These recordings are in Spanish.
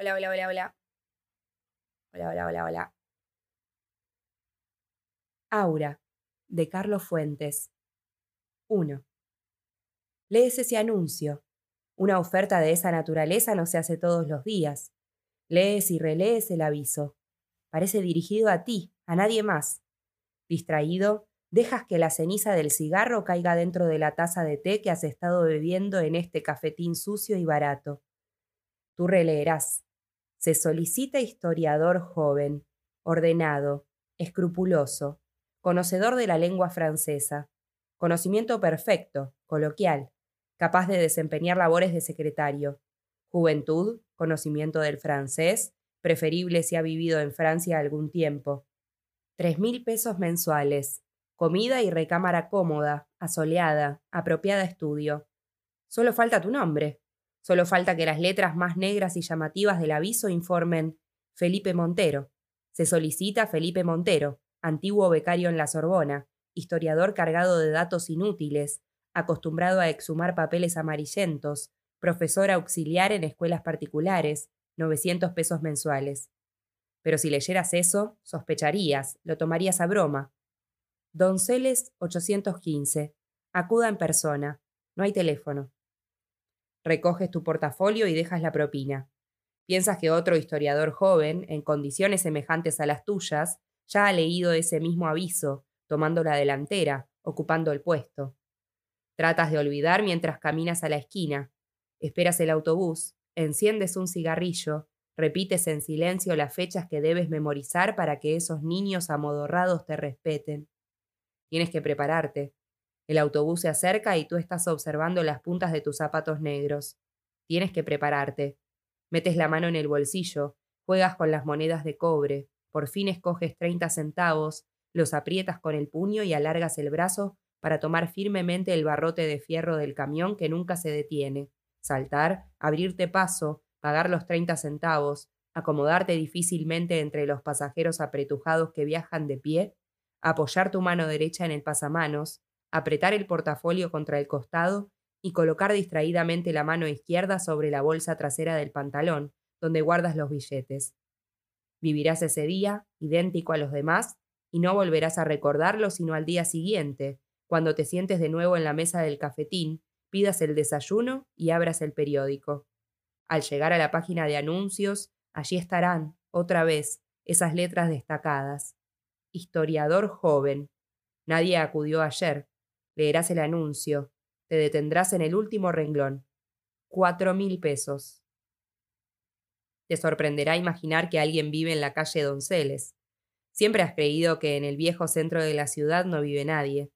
Hola, hola, hola, hola. Hola, hola, hola, hola. Aura, de Carlos Fuentes. 1. Lees ese anuncio. Una oferta de esa naturaleza no se hace todos los días. Lees y relees el aviso. Parece dirigido a ti, a nadie más. Distraído, dejas que la ceniza del cigarro caiga dentro de la taza de té que has estado bebiendo en este cafetín sucio y barato. Tú releerás. Se solicita historiador joven, ordenado, escrupuloso, conocedor de la lengua francesa, conocimiento perfecto, coloquial, capaz de desempeñar labores de secretario, juventud, conocimiento del francés, preferible si ha vivido en Francia algún tiempo. Tres mil pesos mensuales, comida y recámara cómoda, asoleada, apropiada estudio. Solo falta tu nombre. Solo falta que las letras más negras y llamativas del aviso informen Felipe Montero. Se solicita Felipe Montero, antiguo becario en la Sorbona, historiador cargado de datos inútiles, acostumbrado a exhumar papeles amarillentos, profesor auxiliar en escuelas particulares, 900 pesos mensuales. Pero si leyeras eso, sospecharías, lo tomarías a broma. Donceles 815. Acuda en persona. No hay teléfono. Recoges tu portafolio y dejas la propina. Piensas que otro historiador joven, en condiciones semejantes a las tuyas, ya ha leído ese mismo aviso, tomando la delantera, ocupando el puesto. Tratas de olvidar mientras caminas a la esquina. Esperas el autobús, enciendes un cigarrillo, repites en silencio las fechas que debes memorizar para que esos niños amodorrados te respeten. Tienes que prepararte. El autobús se acerca y tú estás observando las puntas de tus zapatos negros. Tienes que prepararte. Metes la mano en el bolsillo, juegas con las monedas de cobre, por fin escoges 30 centavos, los aprietas con el puño y alargas el brazo para tomar firmemente el barrote de fierro del camión que nunca se detiene, saltar, abrirte paso, pagar los 30 centavos, acomodarte difícilmente entre los pasajeros apretujados que viajan de pie, apoyar tu mano derecha en el pasamanos, apretar el portafolio contra el costado y colocar distraídamente la mano izquierda sobre la bolsa trasera del pantalón, donde guardas los billetes. Vivirás ese día, idéntico a los demás, y no volverás a recordarlo sino al día siguiente, cuando te sientes de nuevo en la mesa del cafetín, pidas el desayuno y abras el periódico. Al llegar a la página de anuncios, allí estarán, otra vez, esas letras destacadas. Historiador joven. Nadie acudió ayer. Leerás el anuncio. Te detendrás en el último renglón. Cuatro mil pesos. Te sorprenderá imaginar que alguien vive en la calle Donceles. Siempre has creído que en el viejo centro de la ciudad no vive nadie.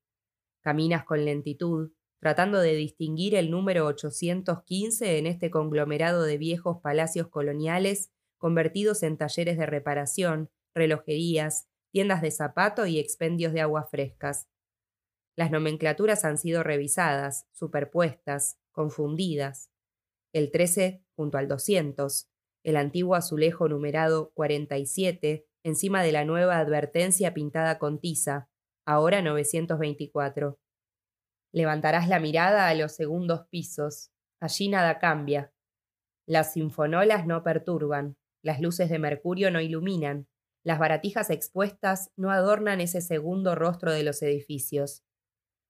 Caminas con lentitud, tratando de distinguir el número 815 en este conglomerado de viejos palacios coloniales convertidos en talleres de reparación, relojerías, tiendas de zapato y expendios de aguas frescas. Las nomenclaturas han sido revisadas, superpuestas, confundidas. El 13 junto al 200, el antiguo azulejo numerado 47, encima de la nueva advertencia pintada con tiza, ahora 924. Levantarás la mirada a los segundos pisos. Allí nada cambia. Las sinfonolas no perturban, las luces de mercurio no iluminan, las baratijas expuestas no adornan ese segundo rostro de los edificios.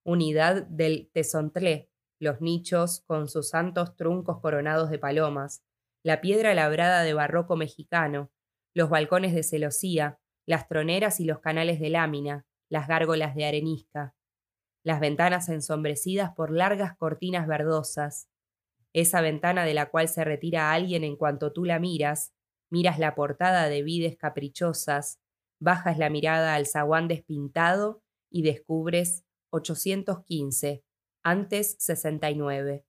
Unidad del tesontlé, los nichos con sus santos truncos coronados de palomas, la piedra labrada de barroco mexicano, los balcones de celosía, las troneras y los canales de lámina, las gárgolas de arenisca, las ventanas ensombrecidas por largas cortinas verdosas, esa ventana de la cual se retira alguien en cuanto tú la miras, miras la portada de vides caprichosas, bajas la mirada al zaguán despintado y descubres 815, antes 69.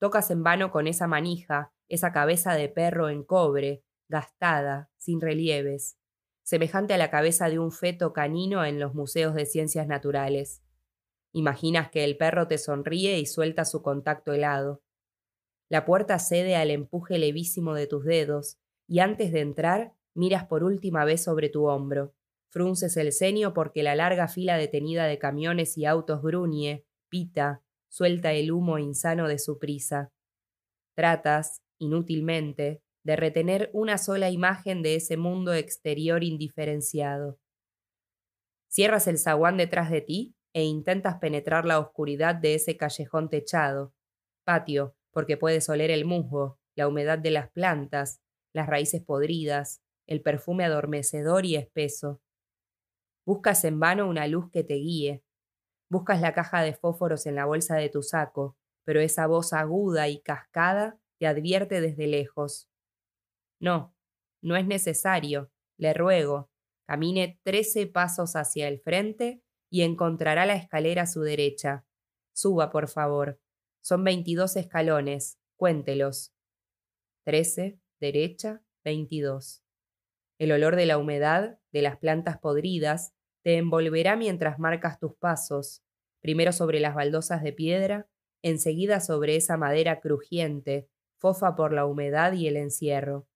Tocas en vano con esa manija, esa cabeza de perro en cobre, gastada, sin relieves, semejante a la cabeza de un feto canino en los museos de ciencias naturales. Imaginas que el perro te sonríe y suelta su contacto helado. La puerta cede al empuje levísimo de tus dedos, y antes de entrar, miras por última vez sobre tu hombro. Frunces el ceño porque la larga fila detenida de camiones y autos gruñe, pita, suelta el humo insano de su prisa. Tratas, inútilmente, de retener una sola imagen de ese mundo exterior indiferenciado. Cierras el zaguán detrás de ti e intentas penetrar la oscuridad de ese callejón techado, patio, porque puedes oler el musgo, la humedad de las plantas, las raíces podridas, el perfume adormecedor y espeso. Buscas en vano una luz que te guíe. Buscas la caja de fósforos en la bolsa de tu saco, pero esa voz aguda y cascada te advierte desde lejos. No, no es necesario, le ruego, camine trece pasos hacia el frente y encontrará la escalera a su derecha. Suba, por favor. Son veintidós escalones, cuéntelos. Trece, derecha, veintidós. El olor de la humedad, de las plantas podridas, te envolverá mientras marcas tus pasos, primero sobre las baldosas de piedra, enseguida sobre esa madera crujiente, fofa por la humedad y el encierro.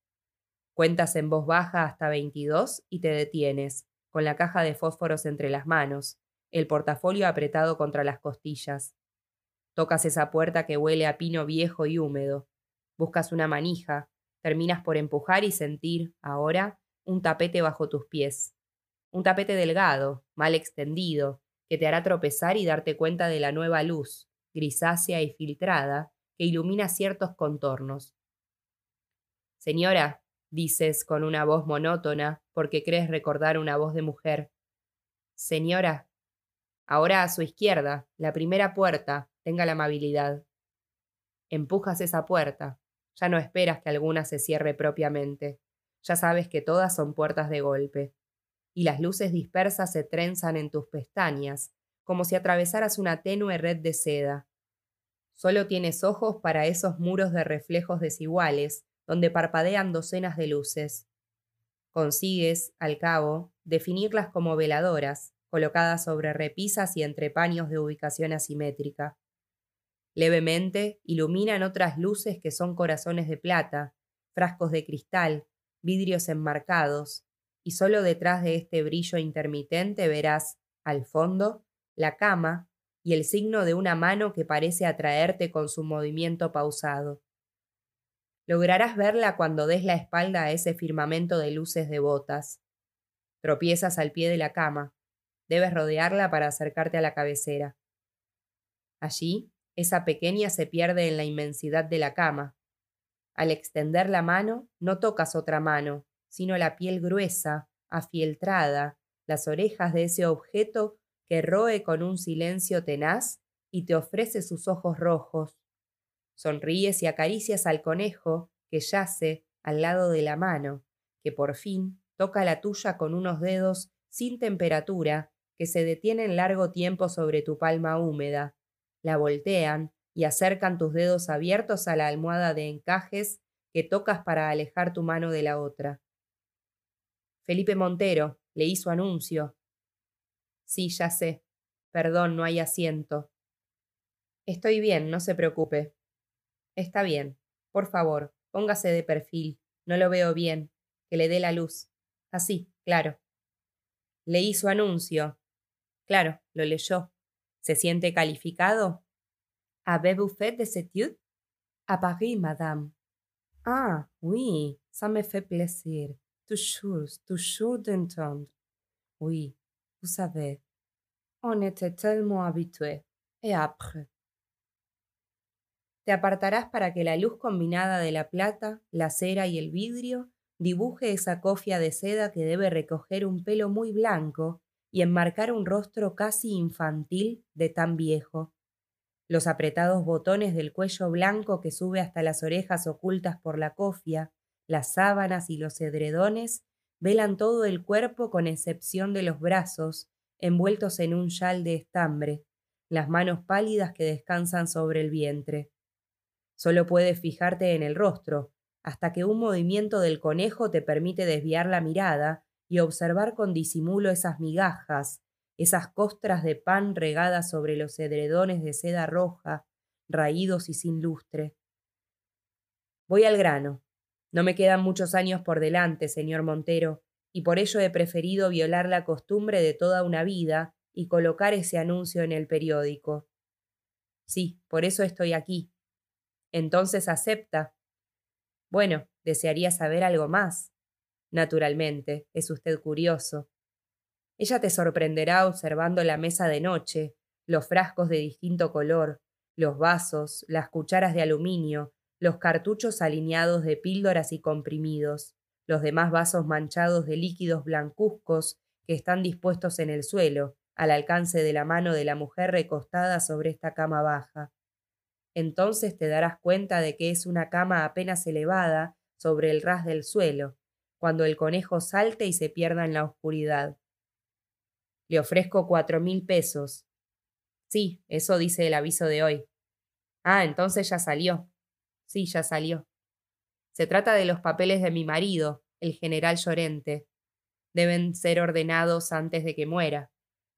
Cuentas en voz baja hasta 22 y te detienes, con la caja de fósforos entre las manos, el portafolio apretado contra las costillas. Tocas esa puerta que huele a pino viejo y húmedo. Buscas una manija, terminas por empujar y sentir, ahora, un tapete bajo tus pies. Un tapete delgado, mal extendido, que te hará tropezar y darte cuenta de la nueva luz, grisácea y filtrada, que ilumina ciertos contornos. Señora, dices con una voz monótona, porque crees recordar una voz de mujer. Señora, ahora a su izquierda, la primera puerta, tenga la amabilidad. Empujas esa puerta, ya no esperas que alguna se cierre propiamente, ya sabes que todas son puertas de golpe, y las luces dispersas se trenzan en tus pestañas, como si atravesaras una tenue red de seda. Solo tienes ojos para esos muros de reflejos desiguales, donde parpadean docenas de luces. Consigues, al cabo, definirlas como veladoras, colocadas sobre repisas y entre paños de ubicación asimétrica. Levemente iluminan otras luces que son corazones de plata, frascos de cristal, vidrios enmarcados, y solo detrás de este brillo intermitente verás, al fondo, la cama y el signo de una mano que parece atraerte con su movimiento pausado. Lograrás verla cuando des la espalda a ese firmamento de luces devotas. Tropiezas al pie de la cama. Debes rodearla para acercarte a la cabecera. Allí, esa pequeña se pierde en la inmensidad de la cama. Al extender la mano, no tocas otra mano, sino la piel gruesa, afieltrada, las orejas de ese objeto que roe con un silencio tenaz y te ofrece sus ojos rojos, Sonríes y acaricias al conejo que yace al lado de la mano, que por fin toca la tuya con unos dedos sin temperatura que se detienen largo tiempo sobre tu palma húmeda, la voltean y acercan tus dedos abiertos a la almohada de encajes que tocas para alejar tu mano de la otra. Felipe Montero le hizo anuncio. Sí, ya sé. Perdón, no hay asiento. Estoy bien, no se preocupe. Está bien. Por favor, póngase de perfil. No lo veo bien. Que le dé la luz. Así, claro. Leí su anuncio. Claro, lo leyó. ¿Se siente calificado? ¿Avez-vous fait des études? À Paris, madame. Ah, oui, ça me fait plaisir. Toujours, toujours d'entendre. Oui, vous savez, on était tellement habitués. Et après, te apartarás para que la luz combinada de la plata, la cera y el vidrio dibuje esa cofia de seda que debe recoger un pelo muy blanco y enmarcar un rostro casi infantil de tan viejo. Los apretados botones del cuello blanco que sube hasta las orejas ocultas por la cofia, las sábanas y los edredones velan todo el cuerpo con excepción de los brazos, envueltos en un chal de estambre, las manos pálidas que descansan sobre el vientre. Solo puedes fijarte en el rostro, hasta que un movimiento del conejo te permite desviar la mirada y observar con disimulo esas migajas, esas costras de pan regadas sobre los edredones de seda roja, raídos y sin lustre. Voy al grano. No me quedan muchos años por delante, señor Montero, y por ello he preferido violar la costumbre de toda una vida y colocar ese anuncio en el periódico. Sí, por eso estoy aquí, entonces acepta. Bueno, desearía saber algo más. Naturalmente, es usted curioso. Ella te sorprenderá observando la mesa de noche, los frascos de distinto color, los vasos, las cucharas de aluminio, los cartuchos alineados de píldoras y comprimidos, los demás vasos manchados de líquidos blancuzcos que están dispuestos en el suelo, al alcance de la mano de la mujer recostada sobre esta cama baja. Entonces te darás cuenta de que es una cama apenas elevada sobre el ras del suelo, cuando el conejo salte y se pierda en la oscuridad. Le ofrezco cuatro mil pesos. Sí, eso dice el aviso de hoy. Ah, entonces ya salió. Sí, ya salió. Se trata de los papeles de mi marido, el general Llorente. Deben ser ordenados antes de que muera.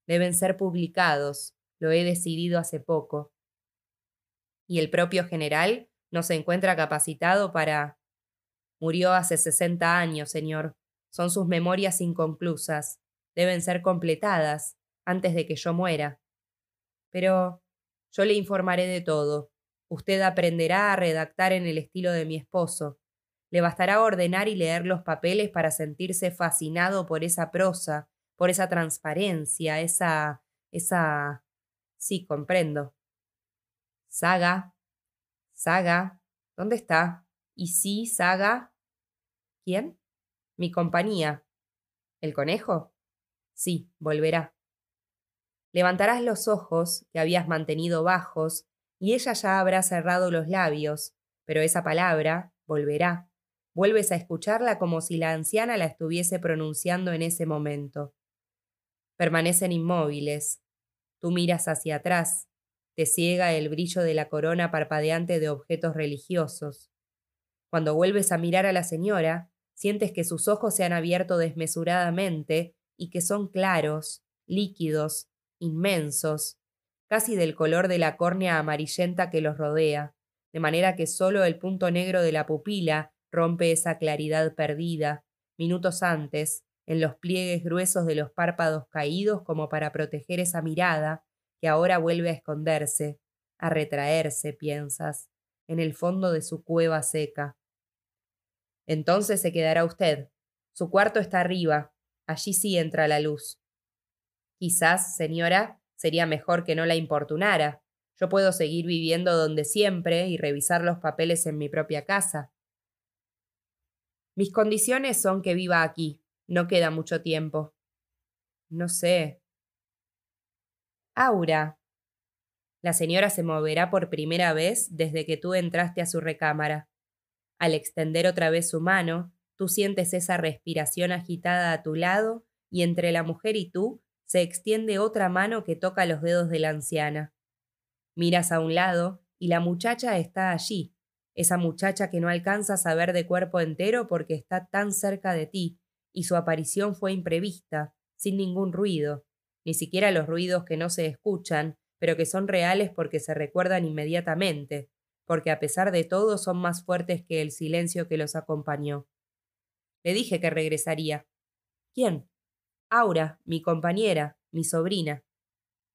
Deben ser publicados. Lo he decidido hace poco. ¿Y el propio general no se encuentra capacitado para... Murió hace sesenta años, señor. Son sus memorias inconclusas. Deben ser completadas antes de que yo muera. Pero yo le informaré de todo. Usted aprenderá a redactar en el estilo de mi esposo. Le bastará ordenar y leer los papeles para sentirse fascinado por esa prosa, por esa transparencia, esa... esa... Sí, comprendo. Saga. Saga. ¿Dónde está? ¿Y sí, Saga? ¿Quién? Mi compañía. ¿El conejo? Sí, volverá. Levantarás los ojos, que habías mantenido bajos, y ella ya habrá cerrado los labios, pero esa palabra, volverá, vuelves a escucharla como si la anciana la estuviese pronunciando en ese momento. Permanecen inmóviles. Tú miras hacia atrás, te ciega el brillo de la corona parpadeante de objetos religiosos. Cuando vuelves a mirar a la señora, sientes que sus ojos se han abierto desmesuradamente y que son claros, líquidos, inmensos, casi del color de la córnea amarillenta que los rodea, de manera que sólo el punto negro de la pupila rompe esa claridad perdida, minutos antes, en los pliegues gruesos de los párpados caídos como para proteger esa mirada que ahora vuelve a esconderse, a retraerse, piensas, en el fondo de su cueva seca. Entonces se quedará usted. Su cuarto está arriba. Allí sí entra la luz. Quizás, señora, sería mejor que no la importunara. Yo puedo seguir viviendo donde siempre y revisar los papeles en mi propia casa. Mis condiciones son que viva aquí. No queda mucho tiempo. No sé. Aura. La señora se moverá por primera vez desde que tú entraste a su recámara. Al extender otra vez su mano, tú sientes esa respiración agitada a tu lado y entre la mujer y tú se extiende otra mano que toca los dedos de la anciana. Miras a un lado y la muchacha está allí, esa muchacha que no alcanzas a ver de cuerpo entero porque está tan cerca de ti, y su aparición fue imprevista, sin ningún ruido, ni siquiera los ruidos que no se escuchan, pero que son reales porque se recuerdan inmediatamente, porque a pesar de todo son más fuertes que el silencio que los acompañó. Le dije que regresaría. ¿Quién? Aura, mi compañera, mi sobrina.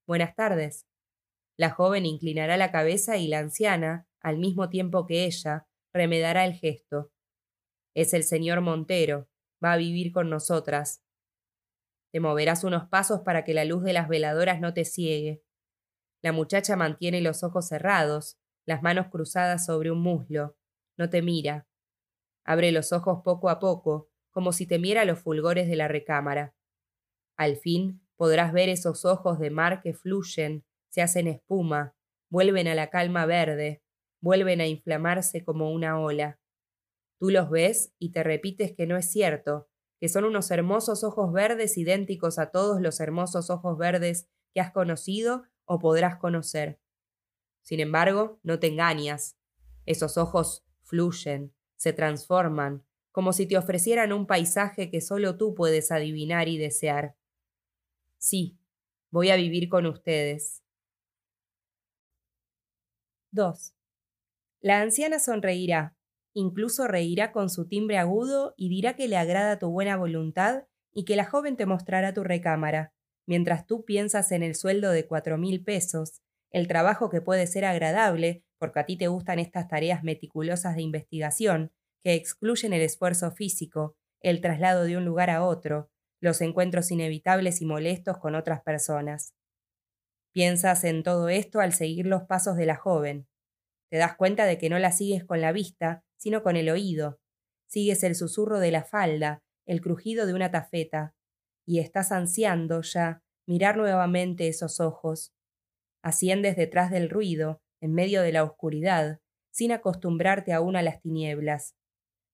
Buenas tardes. La joven inclinará la cabeza y la anciana, al mismo tiempo que ella, remedará el gesto. Es el señor Montero, va a vivir con nosotras. Te moverás unos pasos para que la luz de las veladoras no te ciegue. La muchacha mantiene los ojos cerrados, las manos cruzadas sobre un muslo. No te mira. Abre los ojos poco a poco, como si temiera los fulgores de la recámara. Al fin podrás ver esos ojos de mar que fluyen, se hacen espuma, vuelven a la calma verde, vuelven a inflamarse como una ola. Tú los ves y te repites que no es cierto, que son unos hermosos ojos verdes idénticos a todos los hermosos ojos verdes que has conocido o podrás conocer. Sin embargo, no te engañas. Esos ojos fluyen, se transforman, como si te ofrecieran un paisaje que solo tú puedes adivinar y desear. Sí, voy a vivir con ustedes. 2. La anciana sonreirá, incluso reirá con su timbre agudo y dirá que le agrada tu buena voluntad y que la joven te mostrará tu recámara, mientras tú piensas en el sueldo de cuatro mil pesos, el trabajo que puede ser agradable, porque a ti te gustan estas tareas meticulosas de investigación, que excluyen el esfuerzo físico, el traslado de un lugar a otro, los encuentros inevitables y molestos con otras personas. Piensas en todo esto al seguir los pasos de la joven. Te das cuenta de que no la sigues con la vista, sino con el oído. Sigues el susurro de la falda, el crujido de una tafeta, y estás ansiando ya mirar nuevamente esos ojos. Asciendes detrás del ruido, en medio de la oscuridad, sin acostumbrarte aún a las tinieblas.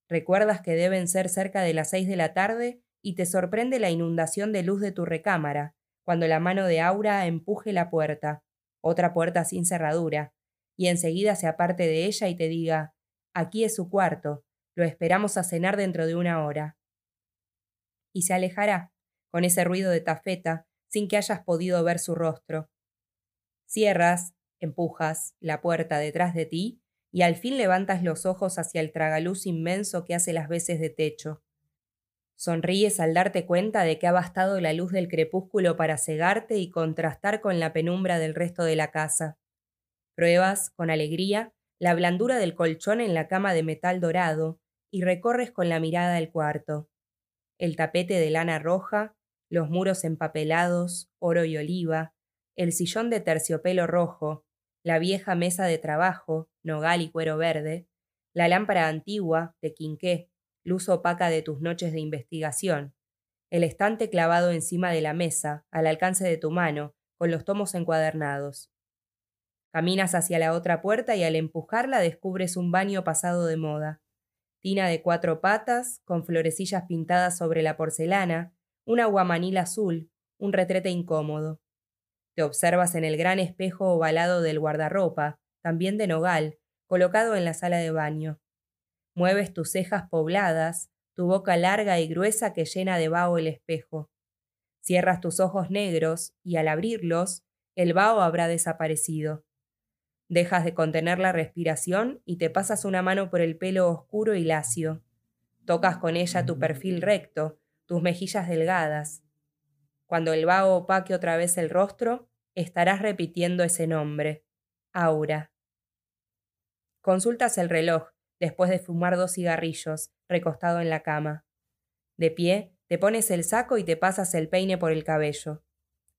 Recuerdas que deben ser cerca de las seis de la tarde y te sorprende la inundación de luz de tu recámara, cuando la mano de Aura empuje la puerta, otra puerta sin cerradura, y enseguida se aparte de ella y te diga Aquí es su cuarto, lo esperamos a cenar dentro de una hora. Y se alejará, con ese ruido de tafeta, sin que hayas podido ver su rostro. Cierras, empujas la puerta detrás de ti y al fin levantas los ojos hacia el tragaluz inmenso que hace las veces de techo. Sonríes al darte cuenta de que ha bastado la luz del crepúsculo para cegarte y contrastar con la penumbra del resto de la casa. Pruebas, con alegría, la blandura del colchón en la cama de metal dorado y recorres con la mirada el cuarto. El tapete de lana roja, los muros empapelados, oro y oliva, el sillón de terciopelo rojo, la vieja mesa de trabajo, nogal y cuero verde, la lámpara antigua, de quinqué, luz opaca de tus noches de investigación, el estante clavado encima de la mesa, al alcance de tu mano, con los tomos encuadernados. Caminas hacia la otra puerta y al empujarla descubres un baño pasado de moda. Tina de cuatro patas, con florecillas pintadas sobre la porcelana, una guamanil azul, un retrete incómodo. Observas en el gran espejo ovalado del guardarropa, también de nogal, colocado en la sala de baño. Mueves tus cejas pobladas, tu boca larga y gruesa que llena de vaho el espejo. Cierras tus ojos negros y al abrirlos, el vaho habrá desaparecido. Dejas de contener la respiración y te pasas una mano por el pelo oscuro y lacio. Tocas con ella tu perfil recto, tus mejillas delgadas. Cuando el vaho opaque otra vez el rostro, estarás repitiendo ese nombre, Aura. Consultas el reloj después de fumar dos cigarrillos, recostado en la cama. De pie, te pones el saco y te pasas el peine por el cabello.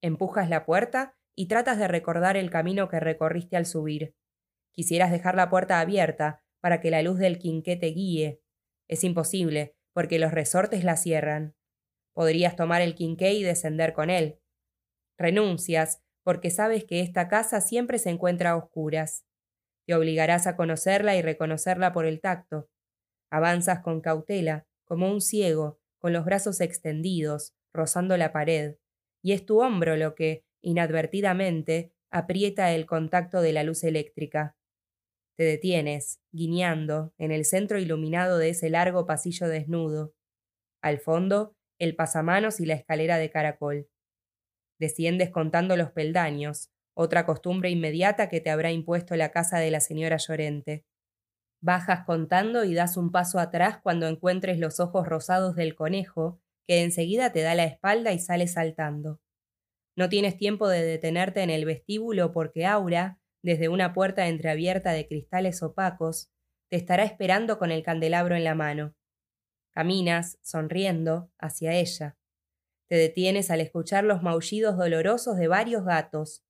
Empujas la puerta y tratas de recordar el camino que recorriste al subir. Quisieras dejar la puerta abierta para que la luz del quinqué te guíe. Es imposible, porque los resortes la cierran. Podrías tomar el quinqué y descender con él. Renuncias, porque sabes que esta casa siempre se encuentra a oscuras. Te obligarás a conocerla y reconocerla por el tacto. Avanzas con cautela, como un ciego, con los brazos extendidos, rozando la pared, y es tu hombro lo que, inadvertidamente, aprieta el contacto de la luz eléctrica. Te detienes, guiñando, en el centro iluminado de ese largo pasillo desnudo. Al fondo, el pasamanos y la escalera de caracol. Desciendes contando los peldaños, otra costumbre inmediata que te habrá impuesto la casa de la señora Llorente. Bajas contando y das un paso atrás cuando encuentres los ojos rosados del conejo, que enseguida te da la espalda y sale saltando. No tienes tiempo de detenerte en el vestíbulo porque Aura, desde una puerta entreabierta de cristales opacos, te estará esperando con el candelabro en la mano. Caminas, sonriendo, hacia ella. Te detienes al escuchar los maullidos dolorosos de varios gatos.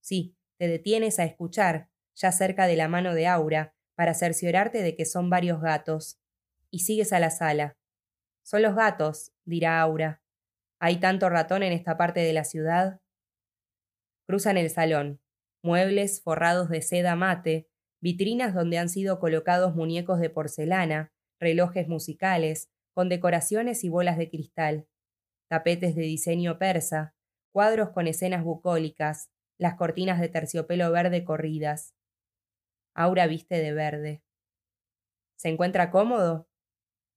Sí, te detienes a escuchar, ya cerca de la mano de Aura, para cerciorarte de que son varios gatos. Y sigues a la sala. Son los gatos, dirá Aura. ¿Hay tanto ratón en esta parte de la ciudad? Cruzan el salón. Muebles forrados de seda mate, vitrinas donde han sido colocados muñecos de porcelana, relojes musicales, con decoraciones y bolas de cristal, tapetes de diseño persa, cuadros con escenas bucólicas, las cortinas de terciopelo verde corridas. Aura viste de verde. ¿Se encuentra cómodo?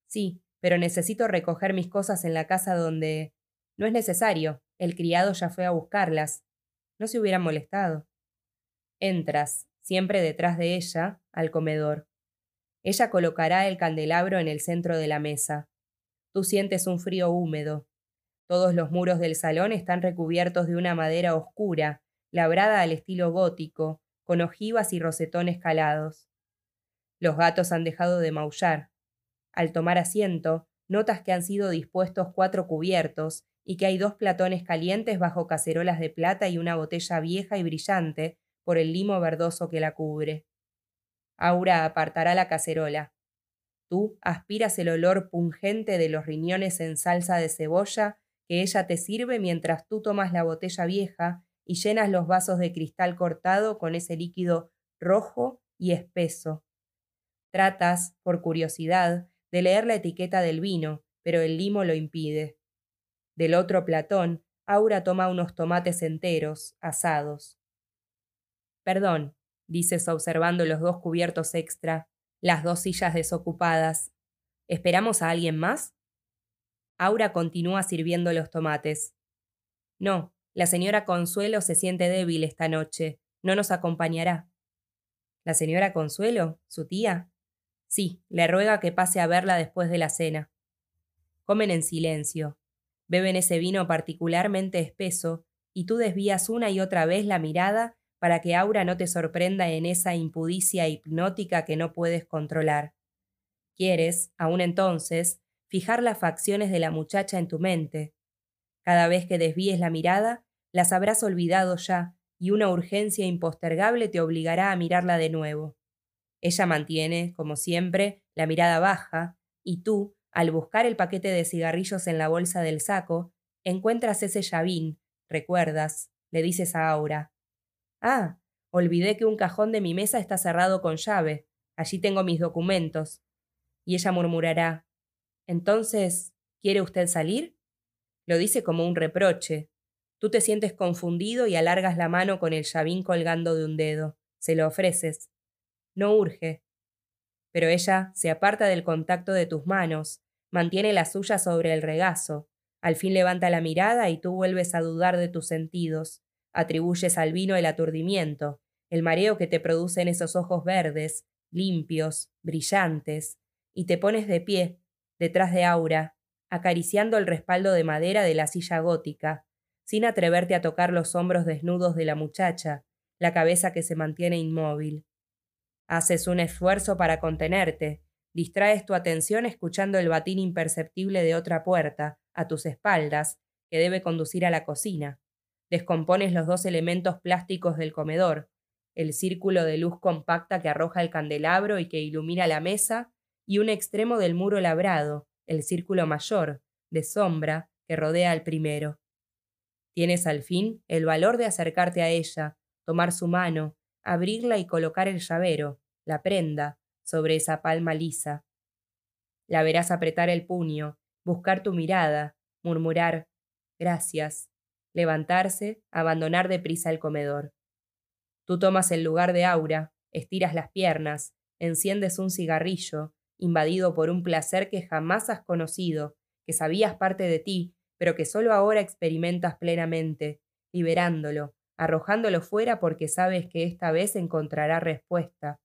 Sí, pero necesito recoger mis cosas en la casa donde... No es necesario, el criado ya fue a buscarlas. No se hubieran molestado. Entras, siempre detrás de ella, al comedor. Ella colocará el candelabro en el centro de la mesa. Tú sientes un frío húmedo. Todos los muros del salón están recubiertos de una madera oscura, labrada al estilo gótico, con ojivas y rosetones calados. Los gatos han dejado de maullar. Al tomar asiento, notas que han sido dispuestos cuatro cubiertos y que hay dos platones calientes bajo cacerolas de plata y una botella vieja y brillante por el limo verdoso que la cubre. Aura apartará la cacerola. Tú aspiras el olor pungente de los riñones en salsa de cebolla que ella te sirve mientras tú tomas la botella vieja y llenas los vasos de cristal cortado con ese líquido rojo y espeso. Tratas, por curiosidad, de leer la etiqueta del vino, pero el limo lo impide. Del otro platón, Aura toma unos tomates enteros, asados. Perdón, dices observando los dos cubiertos extra, las dos sillas desocupadas. ¿Esperamos a alguien más? Aura continúa sirviendo los tomates. No, la señora Consuelo se siente débil esta noche. No nos acompañará. ¿La señora Consuelo? ¿Su tía? Sí, le ruega que pase a verla después de la cena. Comen en silencio. Beben ese vino particularmente espeso, y tú desvías una y otra vez la mirada para que Aura no te sorprenda en esa impudicia hipnótica que no puedes controlar. Quieres, aún entonces, fijar las facciones de la muchacha en tu mente. Cada vez que desvíes la mirada, las habrás olvidado ya, y una urgencia impostergable te obligará a mirarla de nuevo. Ella mantiene, como siempre, la mirada baja, y tú, al buscar el paquete de cigarrillos en la bolsa del saco, encuentras ese llavín, recuerdas, le dices a Aura. Ah, olvidé que un cajón de mi mesa está cerrado con llave. Allí tengo mis documentos. Y ella murmurará. Entonces, ¿quiere usted salir? Lo dice como un reproche. Tú te sientes confundido y alargas la mano con el llavín colgando de un dedo. Se lo ofreces. No urge. Pero ella se aparta del contacto de tus manos, mantiene la suya sobre el regazo, al fin levanta la mirada y tú vuelves a dudar de tus sentidos, atribuyes al vino el aturdimiento, el mareo que te producen esos ojos verdes, limpios, brillantes, y te pones de pie, detrás de Aura, acariciando el respaldo de madera de la silla gótica, sin atreverte a tocar los hombros desnudos de la muchacha, la cabeza que se mantiene inmóvil. Haces un esfuerzo para contenerte, distraes tu atención escuchando el batín imperceptible de otra puerta, a tus espaldas, que debe conducir a la cocina. Descompones los dos elementos plásticos del comedor, el círculo de luz compacta que arroja el candelabro y que ilumina la mesa, y un extremo del muro labrado, el círculo mayor, de sombra, que rodea al primero. Tienes al fin el valor de acercarte a ella, tomar su mano, abrirla y colocar el llavero, la prenda, sobre esa palma lisa. La verás apretar el puño, buscar tu mirada, murmurar gracias, levantarse, abandonar deprisa el comedor. Tú tomas el lugar de Aura, estiras las piernas, enciendes un cigarrillo, invadido por un placer que jamás has conocido, que sabías parte de ti, pero que solo ahora experimentas plenamente, liberándolo, arrojándolo fuera porque sabes que esta vez encontrará respuesta.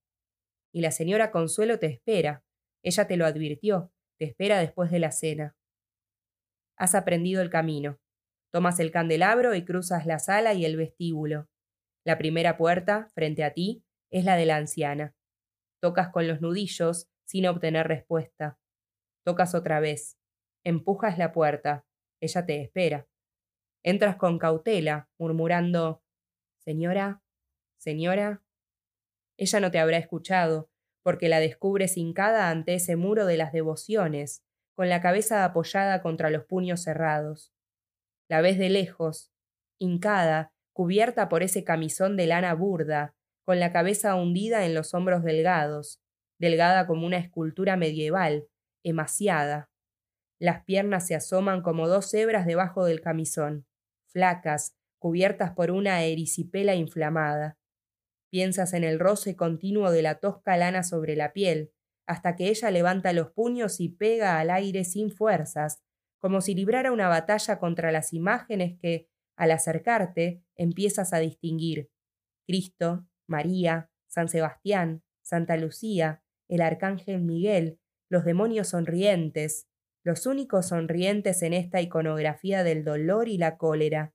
Y la señora Consuelo te espera. Ella te lo advirtió. Te espera después de la cena. Has aprendido el camino. Tomas el candelabro y cruzas la sala y el vestíbulo. La primera puerta, frente a ti, es la de la anciana. Tocas con los nudillos, sin obtener respuesta. Tocas otra vez. Empujas la puerta. Ella te espera. Entras con cautela, murmurando Señora, señora. Ella no te habrá escuchado, porque la descubres hincada ante ese muro de las devociones, con la cabeza apoyada contra los puños cerrados. La ves de lejos, hincada, cubierta por ese camisón de lana burda, con la cabeza hundida en los hombros delgados, delgada como una escultura medieval, emaciada. Las piernas se asoman como dos hebras debajo del camisón, flacas, cubiertas por una erisipela inflamada. Piensas en el roce continuo de la tosca lana sobre la piel, hasta que ella levanta los puños y pega al aire sin fuerzas, como si librara una batalla contra las imágenes que, al acercarte, empiezas a distinguir. Cristo, María, San Sebastián, Santa Lucía, el Arcángel Miguel, los demonios sonrientes, los únicos sonrientes en esta iconografía del dolor y la cólera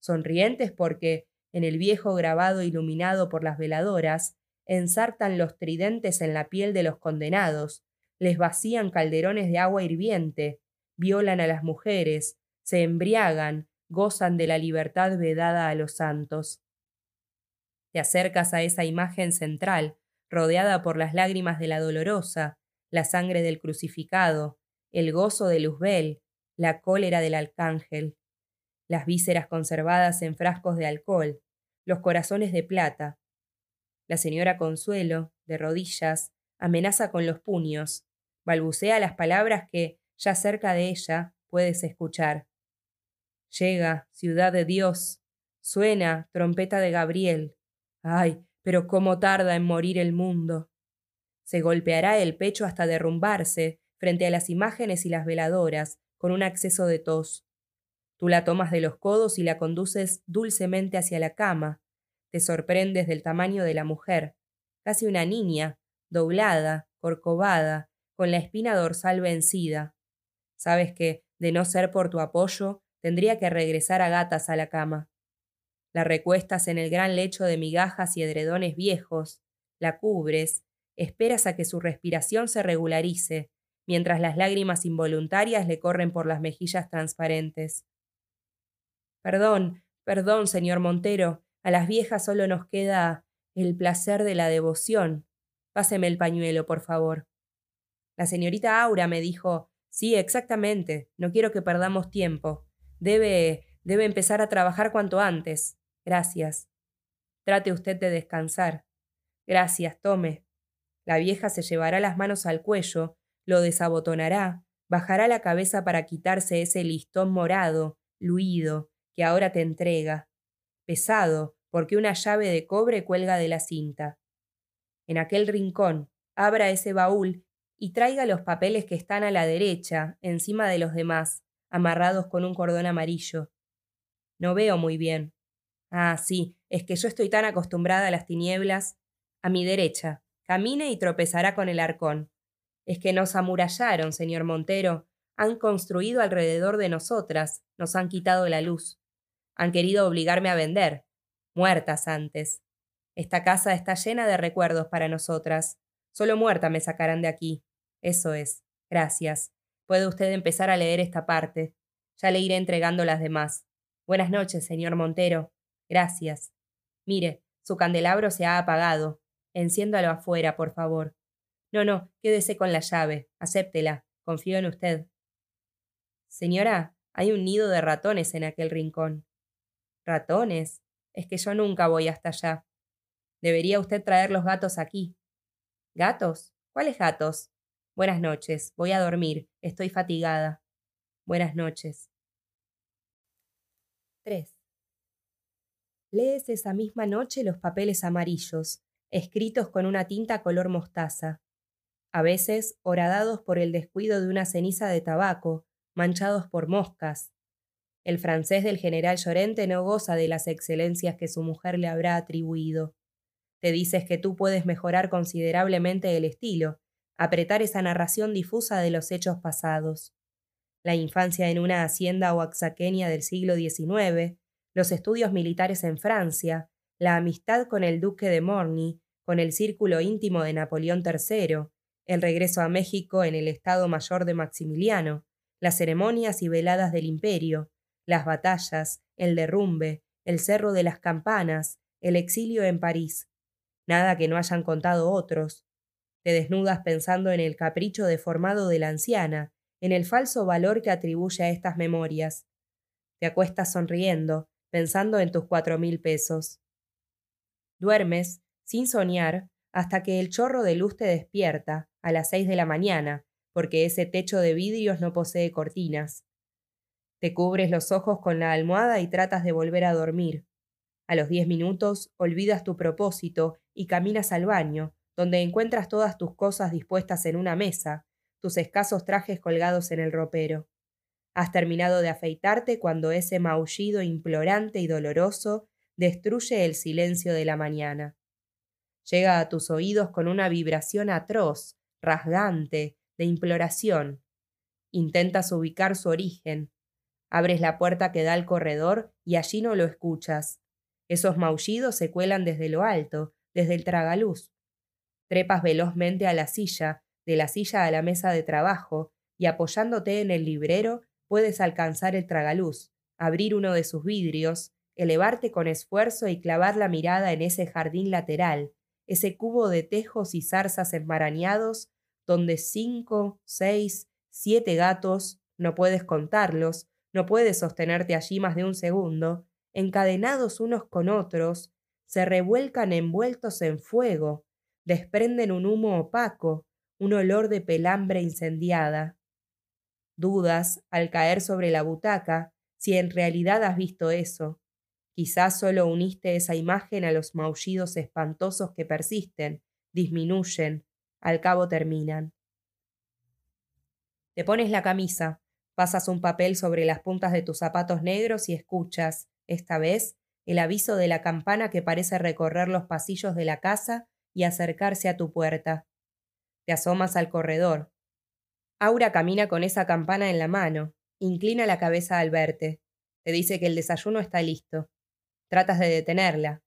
sonrientes porque, en el viejo grabado iluminado por las veladoras, ensartan los tridentes en la piel de los condenados, les vacían calderones de agua hirviente, violan a las mujeres, se embriagan, gozan de la libertad vedada a los santos. Te acercas a esa imagen central, rodeada por las lágrimas de la dolorosa, la sangre del crucificado, el gozo de Luzbel, la cólera del arcángel, las vísceras conservadas en frascos de alcohol, los corazones de plata. La señora Consuelo, de rodillas, amenaza con los puños, balbucea las palabras que, ya cerca de ella, puedes escuchar. Llega, ciudad de Dios. Suena, trompeta de Gabriel. Ay, pero cómo tarda en morir el mundo. Se golpeará el pecho hasta derrumbarse frente a las imágenes y las veladoras, con un acceso de tos. Tú la tomas de los codos y la conduces dulcemente hacia la cama. Te sorprendes del tamaño de la mujer, casi una niña, doblada, corcovada, con la espina dorsal vencida. Sabes que, de no ser por tu apoyo, tendría que regresar a gatas a la cama. La recuestas en el gran lecho de migajas y edredones viejos, la cubres, esperas a que su respiración se regularice, mientras las lágrimas involuntarias le corren por las mejillas transparentes. Perdón, perdón, señor Montero, a las viejas solo nos queda el placer de la devoción. Páseme el pañuelo, por favor. La señorita Aura me dijo Sí, exactamente. No quiero que perdamos tiempo. Debe. debe empezar a trabajar cuanto antes. Gracias. Trate usted de descansar. Gracias, tome. La vieja se llevará las manos al cuello, lo desabotonará, bajará la cabeza para quitarse ese listón morado, luido, que ahora te entrega. Pesado, porque una llave de cobre cuelga de la cinta. En aquel rincón, abra ese baúl y traiga los papeles que están a la derecha, encima de los demás, amarrados con un cordón amarillo. No veo muy bien. Ah, sí, es que yo estoy tan acostumbrada a las tinieblas. A mi derecha. Camine y tropezará con el arcón. Es que nos amurallaron, señor Montero. Han construido alrededor de nosotras, nos han quitado la luz. Han querido obligarme a vender. Muertas antes. Esta casa está llena de recuerdos para nosotras. Solo muerta me sacarán de aquí. Eso es. Gracias. Puede usted empezar a leer esta parte. Ya le iré entregando las demás. Buenas noches, señor Montero. Gracias. Mire, su candelabro se ha apagado. Enciéndalo afuera, por favor. No, no, quédese con la llave. Acéptela. Confío en usted. Señora, hay un nido de ratones en aquel rincón. ¿Ratones? Es que yo nunca voy hasta allá. Debería usted traer los gatos aquí. ¿Gatos? ¿Cuáles gatos? Buenas noches, voy a dormir, estoy fatigada. Buenas noches. 3. Lees esa misma noche los papeles amarillos, escritos con una tinta color mostaza, a veces horadados por el descuido de una ceniza de tabaco, manchados por moscas. El francés del general Llorente no goza de las excelencias que su mujer le habrá atribuido. Te dices que tú puedes mejorar considerablemente el estilo, apretar esa narración difusa de los hechos pasados. La infancia en una hacienda oaxaqueña del siglo XIX, los estudios militares en Francia, la amistad con el duque de Morny, con el círculo íntimo de Napoleón III, el regreso a México en el Estado Mayor de Maximiliano, las ceremonias y veladas del imperio, las batallas, el derrumbe, el cerro de las campanas, el exilio en París. Nada que no hayan contado otros, te desnudas pensando en el capricho deformado de la anciana, en el falso valor que atribuye a estas memorias. Te acuestas sonriendo, pensando en tus cuatro mil pesos. Duermes, sin soñar, hasta que el chorro de luz te despierta, a las seis de la mañana, porque ese techo de vidrios no posee cortinas. Te cubres los ojos con la almohada y tratas de volver a dormir. A los diez minutos olvidas tu propósito y caminas al baño, donde encuentras todas tus cosas dispuestas en una mesa, tus escasos trajes colgados en el ropero. Has terminado de afeitarte cuando ese maullido implorante y doloroso destruye el silencio de la mañana. Llega a tus oídos con una vibración atroz, rasgante, de imploración. Intentas ubicar su origen. Abres la puerta que da al corredor y allí no lo escuchas. Esos maullidos se cuelan desde lo alto, desde el tragaluz. Trepas velozmente a la silla, de la silla a la mesa de trabajo, y apoyándote en el librero puedes alcanzar el tragaluz, abrir uno de sus vidrios, elevarte con esfuerzo y clavar la mirada en ese jardín lateral, ese cubo de tejos y zarzas enmarañados, donde cinco, seis, siete gatos, no puedes contarlos, no puedes sostenerte allí más de un segundo, encadenados unos con otros, se revuelcan envueltos en fuego, desprenden un humo opaco, un olor de pelambre incendiada. Dudas, al caer sobre la butaca, si en realidad has visto eso. Quizás solo uniste esa imagen a los maullidos espantosos que persisten, disminuyen, al cabo terminan. Te pones la camisa, pasas un papel sobre las puntas de tus zapatos negros y escuchas, esta vez, el aviso de la campana que parece recorrer los pasillos de la casa y acercarse a tu puerta. Te asomas al corredor. Aura camina con esa campana en la mano, inclina la cabeza al verte. Te dice que el desayuno está listo. Tratas de detenerla.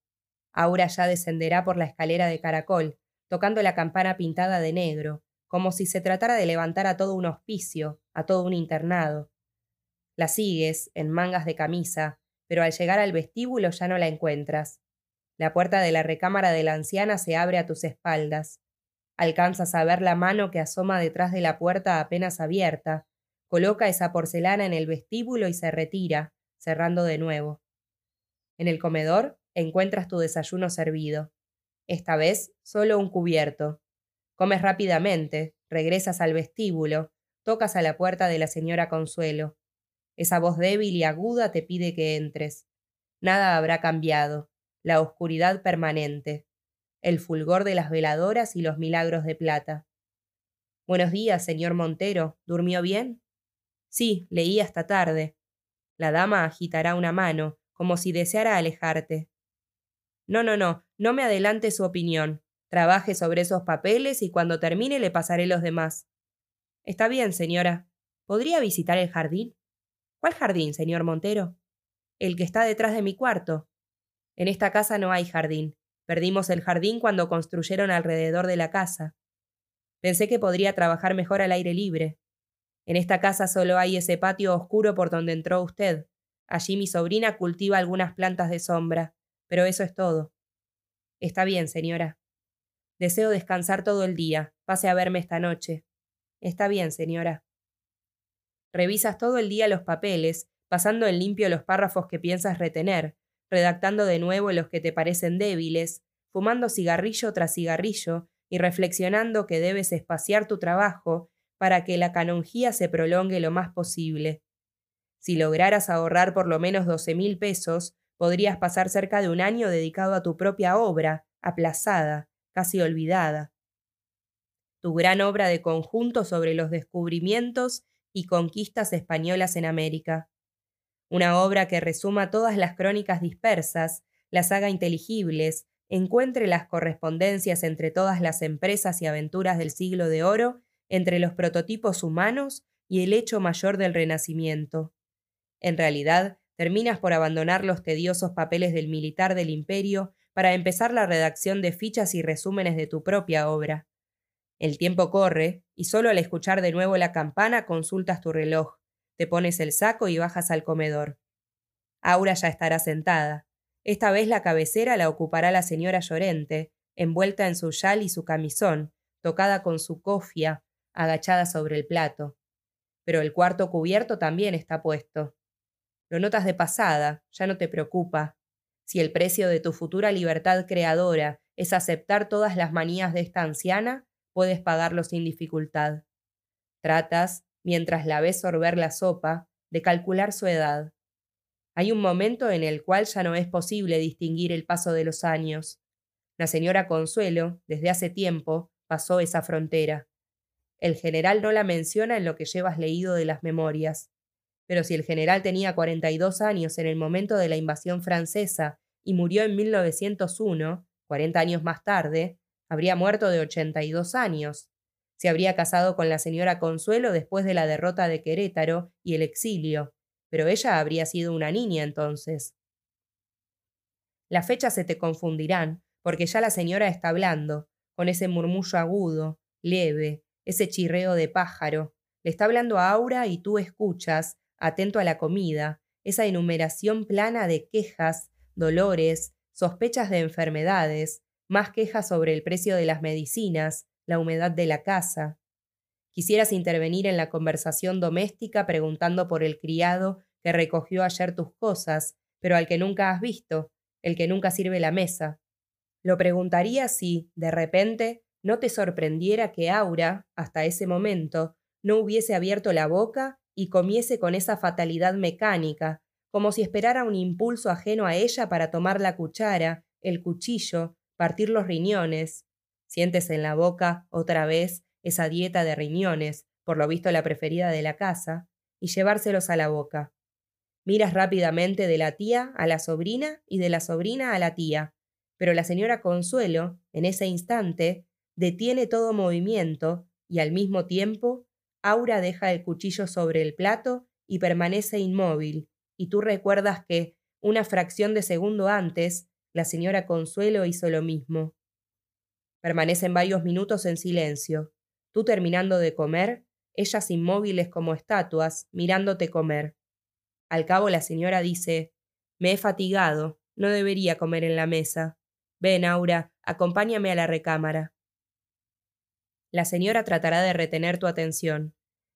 Aura ya descenderá por la escalera de caracol, tocando la campana pintada de negro, como si se tratara de levantar a todo un hospicio, a todo un internado. La sigues, en mangas de camisa, pero al llegar al vestíbulo ya no la encuentras. La puerta de la recámara de la anciana se abre a tus espaldas. Alcanzas a ver la mano que asoma detrás de la puerta apenas abierta, coloca esa porcelana en el vestíbulo y se retira, cerrando de nuevo. En el comedor encuentras tu desayuno servido. Esta vez solo un cubierto. Comes rápidamente, regresas al vestíbulo, tocas a la puerta de la señora Consuelo. Esa voz débil y aguda te pide que entres. Nada habrá cambiado. La oscuridad permanente el fulgor de las veladoras y los milagros de plata. Buenos días, señor Montero. ¿Durmió bien? Sí, leí hasta tarde. La dama agitará una mano, como si deseara alejarte. No, no, no, no me adelante su opinión. Trabaje sobre esos papeles y cuando termine le pasaré los demás. Está bien, señora. ¿Podría visitar el jardín? ¿Cuál jardín, señor Montero? El que está detrás de mi cuarto. En esta casa no hay jardín. Perdimos el jardín cuando construyeron alrededor de la casa. Pensé que podría trabajar mejor al aire libre. En esta casa solo hay ese patio oscuro por donde entró usted. Allí mi sobrina cultiva algunas plantas de sombra, pero eso es todo. Está bien, señora. Deseo descansar todo el día. Pase a verme esta noche. Está bien, señora. Revisas todo el día los papeles, pasando en limpio los párrafos que piensas retener, redactando de nuevo los que te parecen débiles, fumando cigarrillo tras cigarrillo y reflexionando que debes espaciar tu trabajo para que la canonjía se prolongue lo más posible. Si lograras ahorrar por lo menos doce mil pesos, podrías pasar cerca de un año dedicado a tu propia obra, aplazada, casi olvidada. Tu gran obra de conjunto sobre los descubrimientos y conquistas españolas en América una obra que resuma todas las crónicas dispersas, las haga inteligibles, encuentre las correspondencias entre todas las empresas y aventuras del siglo de oro, entre los prototipos humanos y el hecho mayor del Renacimiento. En realidad, terminas por abandonar los tediosos papeles del militar del imperio para empezar la redacción de fichas y resúmenes de tu propia obra. El tiempo corre, y solo al escuchar de nuevo la campana consultas tu reloj, te pones el saco y bajas al comedor. Aura ya estará sentada. Esta vez la cabecera la ocupará la señora Llorente, envuelta en su yal y su camisón, tocada con su cofia, agachada sobre el plato. Pero el cuarto cubierto también está puesto. Lo notas de pasada, ya no te preocupa. Si el precio de tu futura libertad creadora es aceptar todas las manías de esta anciana, puedes pagarlo sin dificultad. Tratas, mientras la ves sorber la sopa, de calcular su edad. Hay un momento en el cual ya no es posible distinguir el paso de los años. La señora Consuelo, desde hace tiempo, pasó esa frontera. El general no la menciona en lo que llevas leído de las memorias. Pero si el general tenía 42 años en el momento de la invasión francesa y murió en 1901, 40 años más tarde, habría muerto de 82 años. Se habría casado con la señora Consuelo después de la derrota de Querétaro y el exilio, pero ella habría sido una niña entonces. Las fechas se te confundirán, porque ya la señora está hablando, con ese murmullo agudo, leve, ese chirreo de pájaro. Le está hablando a Aura y tú escuchas, atento a la comida, esa enumeración plana de quejas, dolores, sospechas de enfermedades, más quejas sobre el precio de las medicinas, la humedad de la casa. Quisieras intervenir en la conversación doméstica preguntando por el criado que recogió ayer tus cosas, pero al que nunca has visto, el que nunca sirve la mesa. Lo preguntaría si, de repente, no te sorprendiera que Aura, hasta ese momento, no hubiese abierto la boca y comiese con esa fatalidad mecánica, como si esperara un impulso ajeno a ella para tomar la cuchara, el cuchillo, partir los riñones. Sientes en la boca, otra vez, esa dieta de riñones, por lo visto la preferida de la casa, y llevárselos a la boca. Miras rápidamente de la tía a la sobrina y de la sobrina a la tía, pero la señora Consuelo, en ese instante, detiene todo movimiento y al mismo tiempo Aura deja el cuchillo sobre el plato y permanece inmóvil, y tú recuerdas que, una fracción de segundo antes, la señora Consuelo hizo lo mismo. Permanecen varios minutos en silencio, tú terminando de comer, ellas inmóviles como estatuas, mirándote comer. Al cabo la señora dice Me he fatigado, no debería comer en la mesa. Ven, Aura, acompáñame a la recámara. La señora tratará de retener tu atención.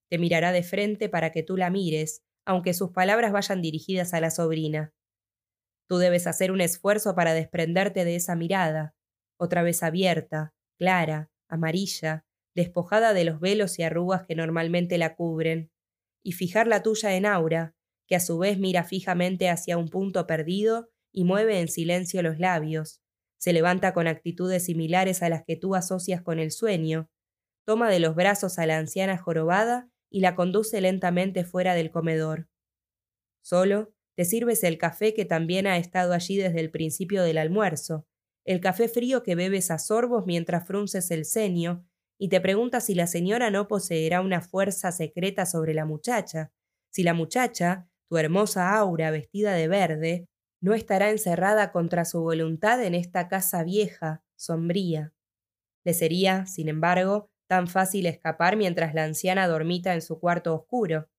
Te mirará de frente para que tú la mires, aunque sus palabras vayan dirigidas a la sobrina. Tú debes hacer un esfuerzo para desprenderte de esa mirada, otra vez abierta, clara, amarilla, despojada de los velos y arrugas que normalmente la cubren, y fijar la tuya en Aura, que a su vez mira fijamente hacia un punto perdido y mueve en silencio los labios, se levanta con actitudes similares a las que tú asocias con el sueño, toma de los brazos a la anciana jorobada y la conduce lentamente fuera del comedor. Solo te sirves el café que también ha estado allí desde el principio del almuerzo, el café frío que bebes a sorbos mientras frunces el ceño, y te preguntas si la señora no poseerá una fuerza secreta sobre la muchacha, si la muchacha, tu hermosa aura vestida de verde, no estará encerrada contra su voluntad en esta casa vieja, sombría. Le sería, sin embargo, tan fácil escapar mientras la anciana dormita en su cuarto oscuro.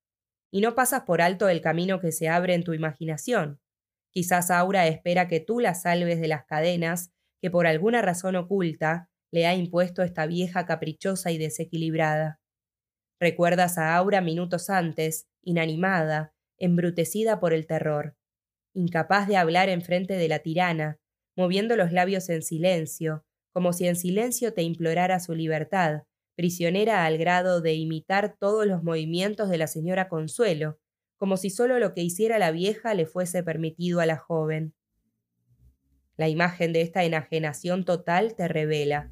Y no pasas por alto el camino que se abre en tu imaginación. Quizás Aura espera que tú la salves de las cadenas que por alguna razón oculta le ha impuesto esta vieja caprichosa y desequilibrada. Recuerdas a Aura minutos antes, inanimada, embrutecida por el terror, incapaz de hablar en frente de la tirana, moviendo los labios en silencio, como si en silencio te implorara su libertad, prisionera al grado de imitar todos los movimientos de la señora Consuelo, como si solo lo que hiciera la vieja le fuese permitido a la joven. La imagen de esta enajenación total te revela.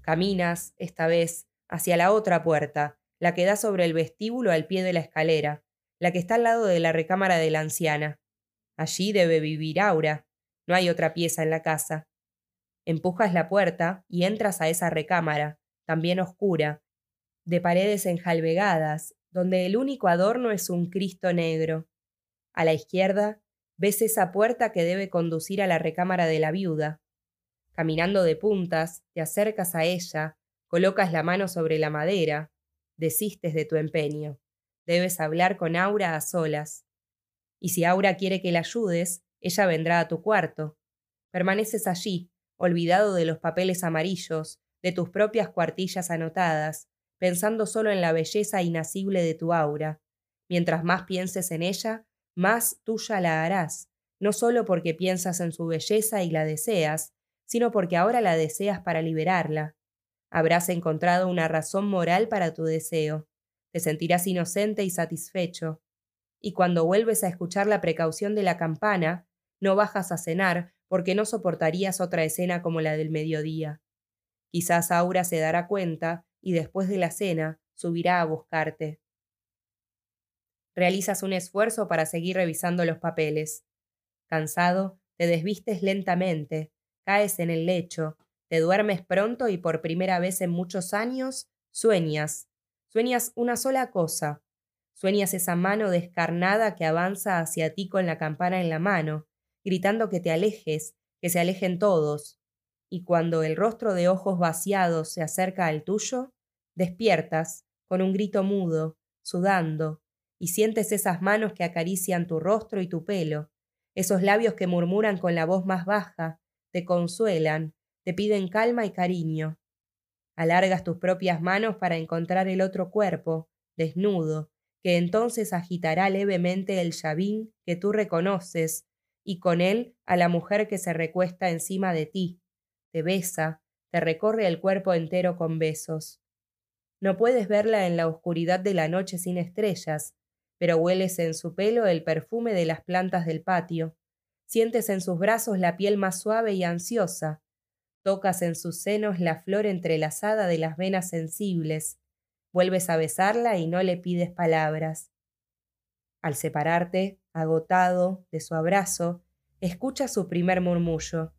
Caminas, esta vez, hacia la otra puerta, la que da sobre el vestíbulo al pie de la escalera, la que está al lado de la recámara de la anciana. Allí debe vivir Aura. No hay otra pieza en la casa. Empujas la puerta y entras a esa recámara, también oscura, de paredes enjalvegadas, donde el único adorno es un Cristo negro. A la izquierda ves esa puerta que debe conducir a la recámara de la viuda. Caminando de puntas, te acercas a ella, colocas la mano sobre la madera, desistes de tu empeño. Debes hablar con Aura a solas. Y si Aura quiere que la ayudes, ella vendrá a tu cuarto. Permaneces allí, olvidado de los papeles amarillos, de tus propias cuartillas anotadas, pensando solo en la belleza inacible de tu aura. Mientras más pienses en ella, más tuya la harás, no solo porque piensas en su belleza y la deseas, sino porque ahora la deseas para liberarla. Habrás encontrado una razón moral para tu deseo. Te sentirás inocente y satisfecho. Y cuando vuelves a escuchar la precaución de la campana, no bajas a cenar porque no soportarías otra escena como la del mediodía. Quizás Aura se dará cuenta y después de la cena subirá a buscarte. Realizas un esfuerzo para seguir revisando los papeles. Cansado, te desvistes lentamente, caes en el lecho, te duermes pronto y por primera vez en muchos años sueñas. Sueñas una sola cosa. Sueñas esa mano descarnada que avanza hacia ti con la campana en la mano, gritando que te alejes, que se alejen todos y cuando el rostro de ojos vaciados se acerca al tuyo, Despiertas, con un grito mudo, sudando, y sientes esas manos que acarician tu rostro y tu pelo, esos labios que murmuran con la voz más baja, te consuelan, te piden calma y cariño. Alargas tus propias manos para encontrar el otro cuerpo, desnudo, que entonces agitará levemente el llavín que tú reconoces, y con él a la mujer que se recuesta encima de ti, te besa, te recorre el cuerpo entero con besos. No puedes verla en la oscuridad de la noche sin estrellas, pero hueles en su pelo el perfume de las plantas del patio, sientes en sus brazos la piel más suave y ansiosa, tocas en sus senos la flor entrelazada de las venas sensibles, vuelves a besarla y no le pides palabras. Al separarte, agotado, de su abrazo, escucha su primer murmullo.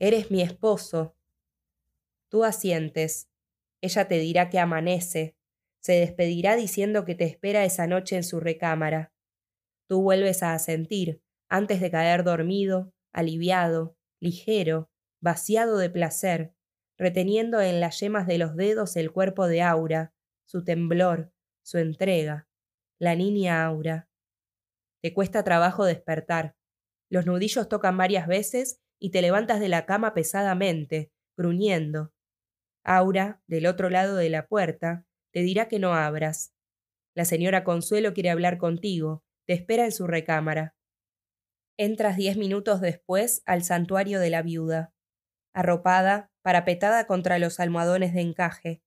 Eres mi esposo. Tú asientes. Ella te dirá que amanece. Se despedirá diciendo que te espera esa noche en su recámara. Tú vuelves a asentir, antes de caer dormido, aliviado, ligero, vaciado de placer, reteniendo en las yemas de los dedos el cuerpo de Aura, su temblor, su entrega, la niña Aura. Te cuesta trabajo despertar. Los nudillos tocan varias veces y te levantas de la cama pesadamente, gruñendo. Aura, del otro lado de la puerta, te dirá que no abras. La señora Consuelo quiere hablar contigo, te espera en su recámara. Entras diez minutos después al santuario de la viuda. Arropada, parapetada contra los almohadones de encaje,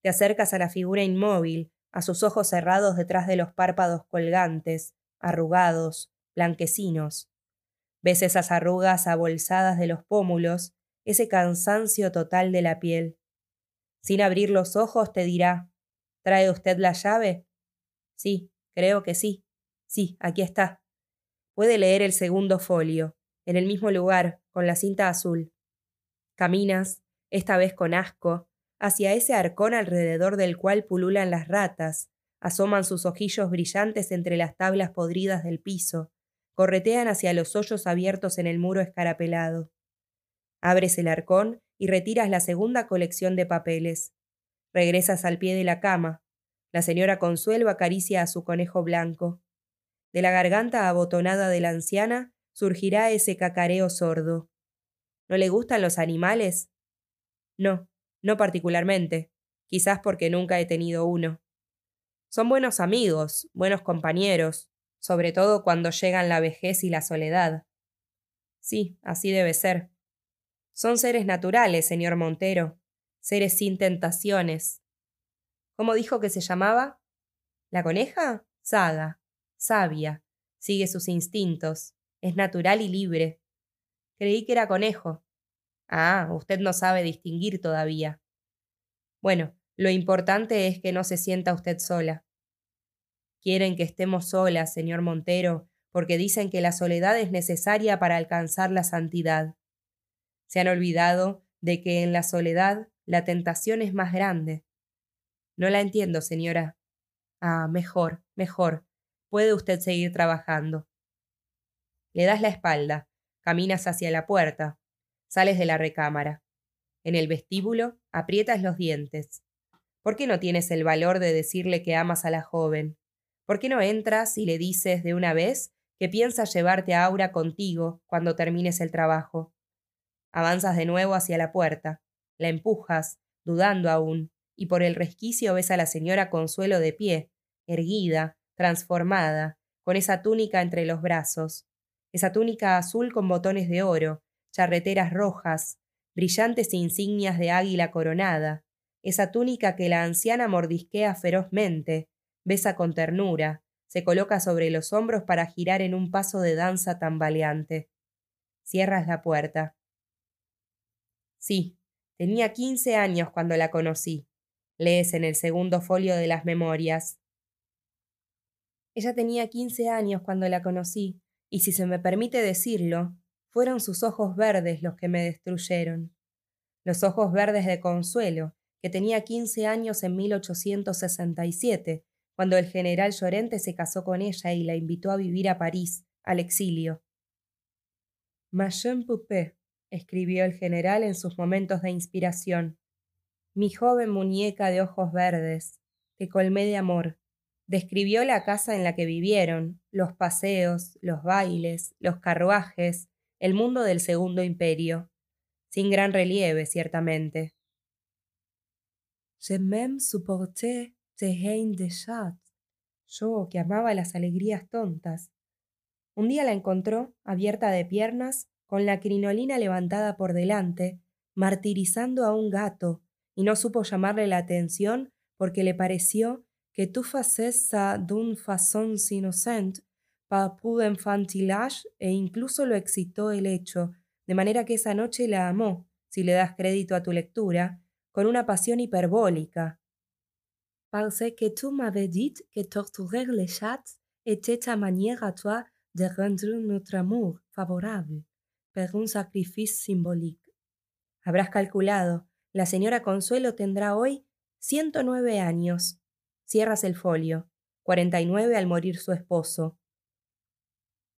te acercas a la figura inmóvil, a sus ojos cerrados detrás de los párpados colgantes, arrugados, blanquecinos. Ves esas arrugas abolsadas de los pómulos, ese cansancio total de la piel. Sin abrir los ojos te dirá ¿Trae usted la llave? Sí, creo que sí. Sí, aquí está. Puede leer el segundo folio, en el mismo lugar, con la cinta azul. Caminas, esta vez con asco, hacia ese arcón alrededor del cual pululan las ratas, asoman sus ojillos brillantes entre las tablas podridas del piso, corretean hacia los hoyos abiertos en el muro escarapelado. Abres el arcón y retiras la segunda colección de papeles. Regresas al pie de la cama. La señora Consuelo acaricia a su conejo blanco. De la garganta abotonada de la anciana surgirá ese cacareo sordo. ¿No le gustan los animales? No, no particularmente, quizás porque nunca he tenido uno. Son buenos amigos, buenos compañeros, sobre todo cuando llegan la vejez y la soledad. Sí, así debe ser. Son seres naturales, señor Montero, seres sin tentaciones. ¿Cómo dijo que se llamaba? ¿La coneja? Saga, sabia, sigue sus instintos, es natural y libre. Creí que era conejo. Ah, usted no sabe distinguir todavía. Bueno, lo importante es que no se sienta usted sola. Quieren que estemos solas, señor Montero, porque dicen que la soledad es necesaria para alcanzar la santidad. Se han olvidado de que en la soledad la tentación es más grande. No la entiendo, señora. Ah, mejor, mejor. Puede usted seguir trabajando. Le das la espalda, caminas hacia la puerta, sales de la recámara. En el vestíbulo aprietas los dientes. ¿Por qué no tienes el valor de decirle que amas a la joven? ¿Por qué no entras y le dices de una vez que piensas llevarte a Aura contigo cuando termines el trabajo? Avanzas de nuevo hacia la puerta. La empujas, dudando aún, y por el resquicio ves a la señora Consuelo de pie, erguida, transformada, con esa túnica entre los brazos, esa túnica azul con botones de oro, charreteras rojas, brillantes insignias de águila coronada, esa túnica que la anciana mordisquea ferozmente, besa con ternura, se coloca sobre los hombros para girar en un paso de danza tambaleante. Cierras la puerta. Sí, Tenía quince años cuando la conocí. Lees en el segundo folio de las memorias. Ella tenía quince años cuando la conocí, y si se me permite decirlo, fueron sus ojos verdes los que me destruyeron. Los ojos verdes de Consuelo, que tenía quince años en 1867, cuando el general Llorente se casó con ella y la invitó a vivir a París, al exilio. Ma escribió el general en sus momentos de inspiración. Mi joven muñeca de ojos verdes, te colmé de amor. Describió la casa en la que vivieron, los paseos, los bailes, los carruajes, el mundo del segundo imperio. Sin gran relieve, ciertamente. Je m'aime supporter de chat. Yo, que amaba las alegrías tontas. Un día la encontró, abierta de piernas, con la crinolina levantada por delante, martirizando a un gato, y no supo llamarle la atención porque le pareció que tu faces ça d'une façon innocente, par pur enfantillage, e incluso lo excitó el hecho, de manera que esa noche la amó, si le das crédito a tu lectura, con una pasión hiperbólica. Parce que tú m'avais dit que torturer les chats était ta manière à toi de rendre notre amour favorable, un sacrifice symbolique. Habrás calculado, la señora Consuelo tendrá hoy 109 años, Cierras el folio. 49 al morir su esposo.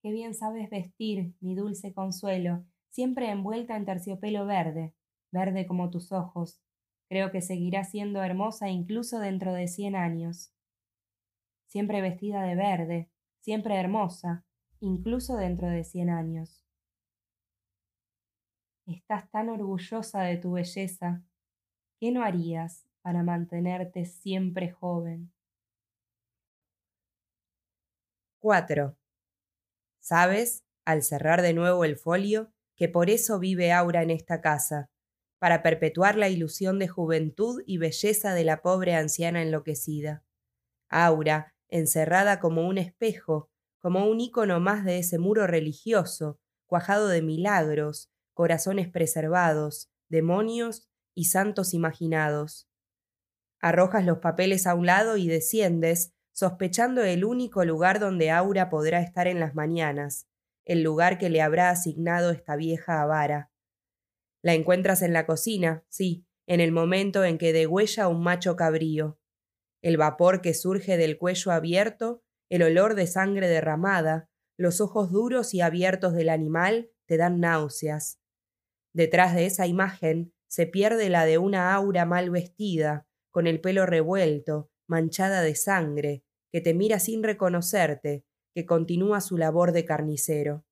Qué bien sabes vestir, mi dulce consuelo, siempre envuelta en terciopelo verde, verde como tus ojos. Creo que seguirá siendo hermosa incluso dentro de cien años. Siempre vestida de verde, siempre hermosa, incluso dentro de cien años. Estás tan orgullosa de tu belleza. ¿Qué no harías para mantenerte siempre joven. 4. Sabes, al cerrar de nuevo el folio, que por eso vive Aura en esta casa, para perpetuar la ilusión de juventud y belleza de la pobre anciana enloquecida. Aura, encerrada como un espejo, como un ícono más de ese muro religioso, cuajado de milagros, corazones preservados, demonios y santos imaginados. Arrojas los papeles a un lado y desciendes, sospechando el único lugar donde Aura podrá estar en las mañanas, el lugar que le habrá asignado esta vieja avara. La encuentras en la cocina, sí, en el momento en que degüella un macho cabrío. El vapor que surge del cuello abierto, el olor de sangre derramada, los ojos duros y abiertos del animal te dan náuseas. Detrás de esa imagen se pierde la de una aura mal vestida, con el pelo revuelto, manchada de sangre, que te mira sin reconocerte, que continúa su labor de carnicero.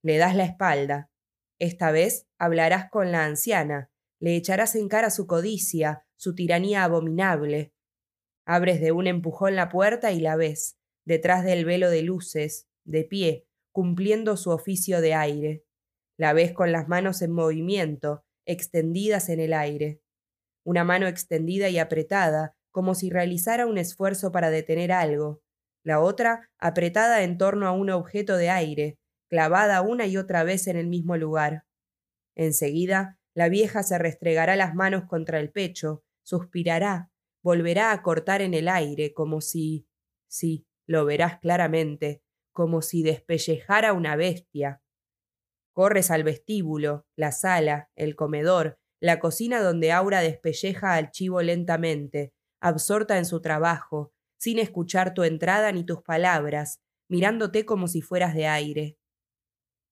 Le das la espalda. Esta vez hablarás con la anciana, le echarás en cara su codicia, su tiranía abominable. Abres de un empujón la puerta y la ves, detrás del velo de luces, de pie, cumpliendo su oficio de aire. La ves con las manos en movimiento, extendidas en el aire una mano extendida y apretada, como si realizara un esfuerzo para detener algo, la otra apretada en torno a un objeto de aire, clavada una y otra vez en el mismo lugar. Enseguida, la vieja se restregará las manos contra el pecho, suspirará, volverá a cortar en el aire, como si. sí, lo verás claramente, como si despellejara una bestia. Corres al vestíbulo, la sala, el comedor, la cocina donde Aura despelleja al chivo lentamente, absorta en su trabajo, sin escuchar tu entrada ni tus palabras, mirándote como si fueras de aire.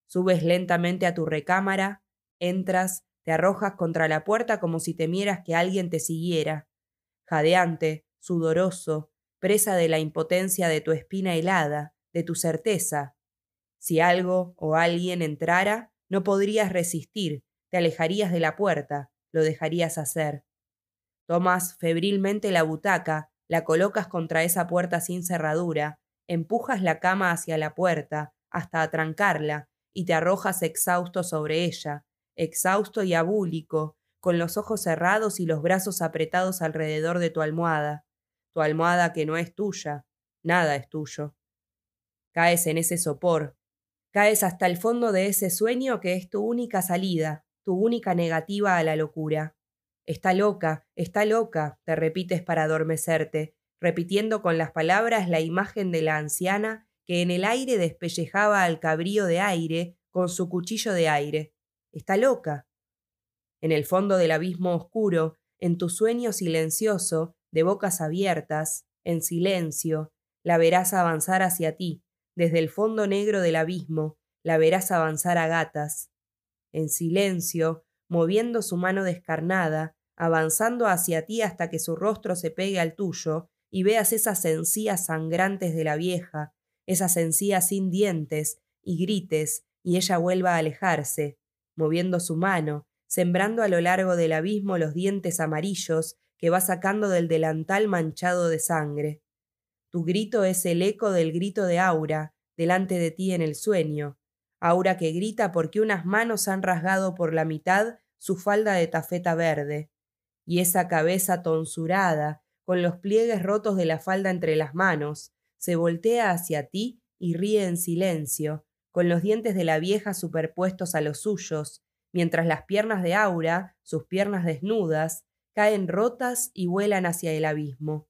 Subes lentamente a tu recámara, entras, te arrojas contra la puerta como si temieras que alguien te siguiera. Jadeante, sudoroso, presa de la impotencia de tu espina helada, de tu certeza. Si algo o alguien entrara, no podrías resistir, te alejarías de la puerta, lo dejarías hacer. Tomas febrilmente la butaca, la colocas contra esa puerta sin cerradura, empujas la cama hacia la puerta, hasta atrancarla, y te arrojas exhausto sobre ella, exhausto y abúlico, con los ojos cerrados y los brazos apretados alrededor de tu almohada, tu almohada que no es tuya, nada es tuyo. Caes en ese sopor, caes hasta el fondo de ese sueño que es tu única salida, tu única negativa a la locura. Está loca, está loca, te repites para adormecerte, repitiendo con las palabras la imagen de la anciana que en el aire despellejaba al cabrío de aire con su cuchillo de aire. Está loca. En el fondo del abismo oscuro, en tu sueño silencioso, de bocas abiertas, en silencio, la verás avanzar hacia ti, desde el fondo negro del abismo, la verás avanzar a gatas, en silencio, moviendo su mano descarnada, avanzando hacia ti hasta que su rostro se pegue al tuyo y veas esas encías sangrantes de la vieja, esas encías sin dientes, y grites, y ella vuelva a alejarse, moviendo su mano, sembrando a lo largo del abismo los dientes amarillos que va sacando del delantal manchado de sangre. Tu grito es el eco del grito de Aura, delante de ti en el sueño, Aura que grita porque unas manos han rasgado por la mitad su falda de tafeta verde, y esa cabeza tonsurada, con los pliegues rotos de la falda entre las manos, se voltea hacia ti y ríe en silencio, con los dientes de la vieja superpuestos a los suyos, mientras las piernas de Aura, sus piernas desnudas, caen rotas y vuelan hacia el abismo.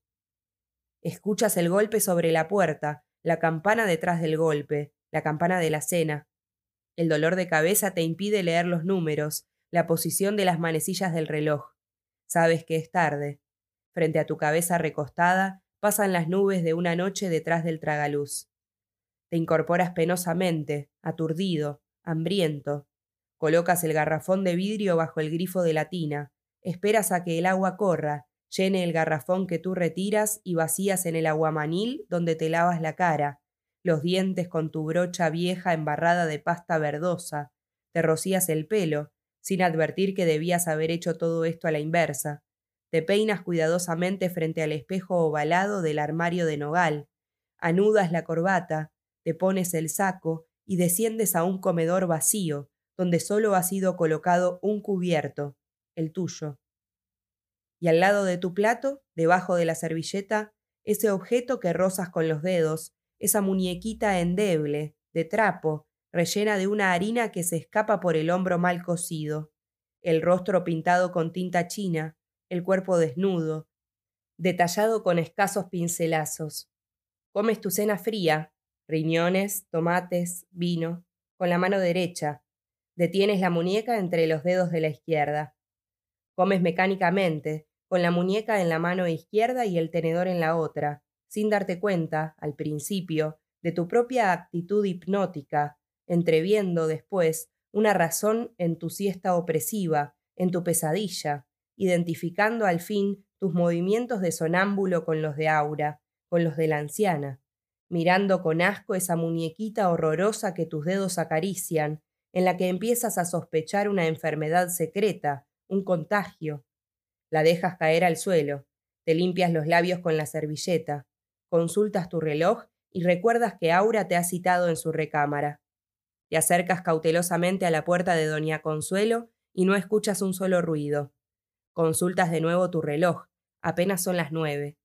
Escuchas el golpe sobre la puerta, la campana detrás del golpe, la campana de la cena. El dolor de cabeza te impide leer los números, la posición de las manecillas del reloj. Sabes que es tarde. Frente a tu cabeza recostada pasan las nubes de una noche detrás del tragaluz. Te incorporas penosamente, aturdido, hambriento. Colocas el garrafón de vidrio bajo el grifo de la tina. Esperas a que el agua corra, llene el garrafón que tú retiras y vacías en el aguamanil donde te lavas la cara, los dientes con tu brocha vieja embarrada de pasta verdosa, te rocías el pelo, sin advertir que debías haber hecho todo esto a la inversa, te peinas cuidadosamente frente al espejo ovalado del armario de nogal, anudas la corbata, te pones el saco y desciendes a un comedor vacío, donde solo ha sido colocado un cubierto, el tuyo y al lado de tu plato, debajo de la servilleta, ese objeto que rozas con los dedos, esa muñequita endeble, de trapo, rellena de una harina que se escapa por el hombro mal cocido, el rostro pintado con tinta china, el cuerpo desnudo, detallado con escasos pincelazos. Comes tu cena fría, riñones, tomates, vino, con la mano derecha. Detienes la muñeca entre los dedos de la izquierda. Comes mecánicamente, con la muñeca en la mano izquierda y el tenedor en la otra, sin darte cuenta, al principio, de tu propia actitud hipnótica, entreviendo después una razón en tu siesta opresiva, en tu pesadilla, identificando al fin tus movimientos de sonámbulo con los de Aura, con los de la anciana, mirando con asco esa muñequita horrorosa que tus dedos acarician, en la que empiezas a sospechar una enfermedad secreta, un contagio, la dejas caer al suelo, te limpias los labios con la servilleta, consultas tu reloj y recuerdas que Aura te ha citado en su recámara. Te acercas cautelosamente a la puerta de Doña Consuelo y no escuchas un solo ruido. Consultas de nuevo tu reloj, apenas son las nueve.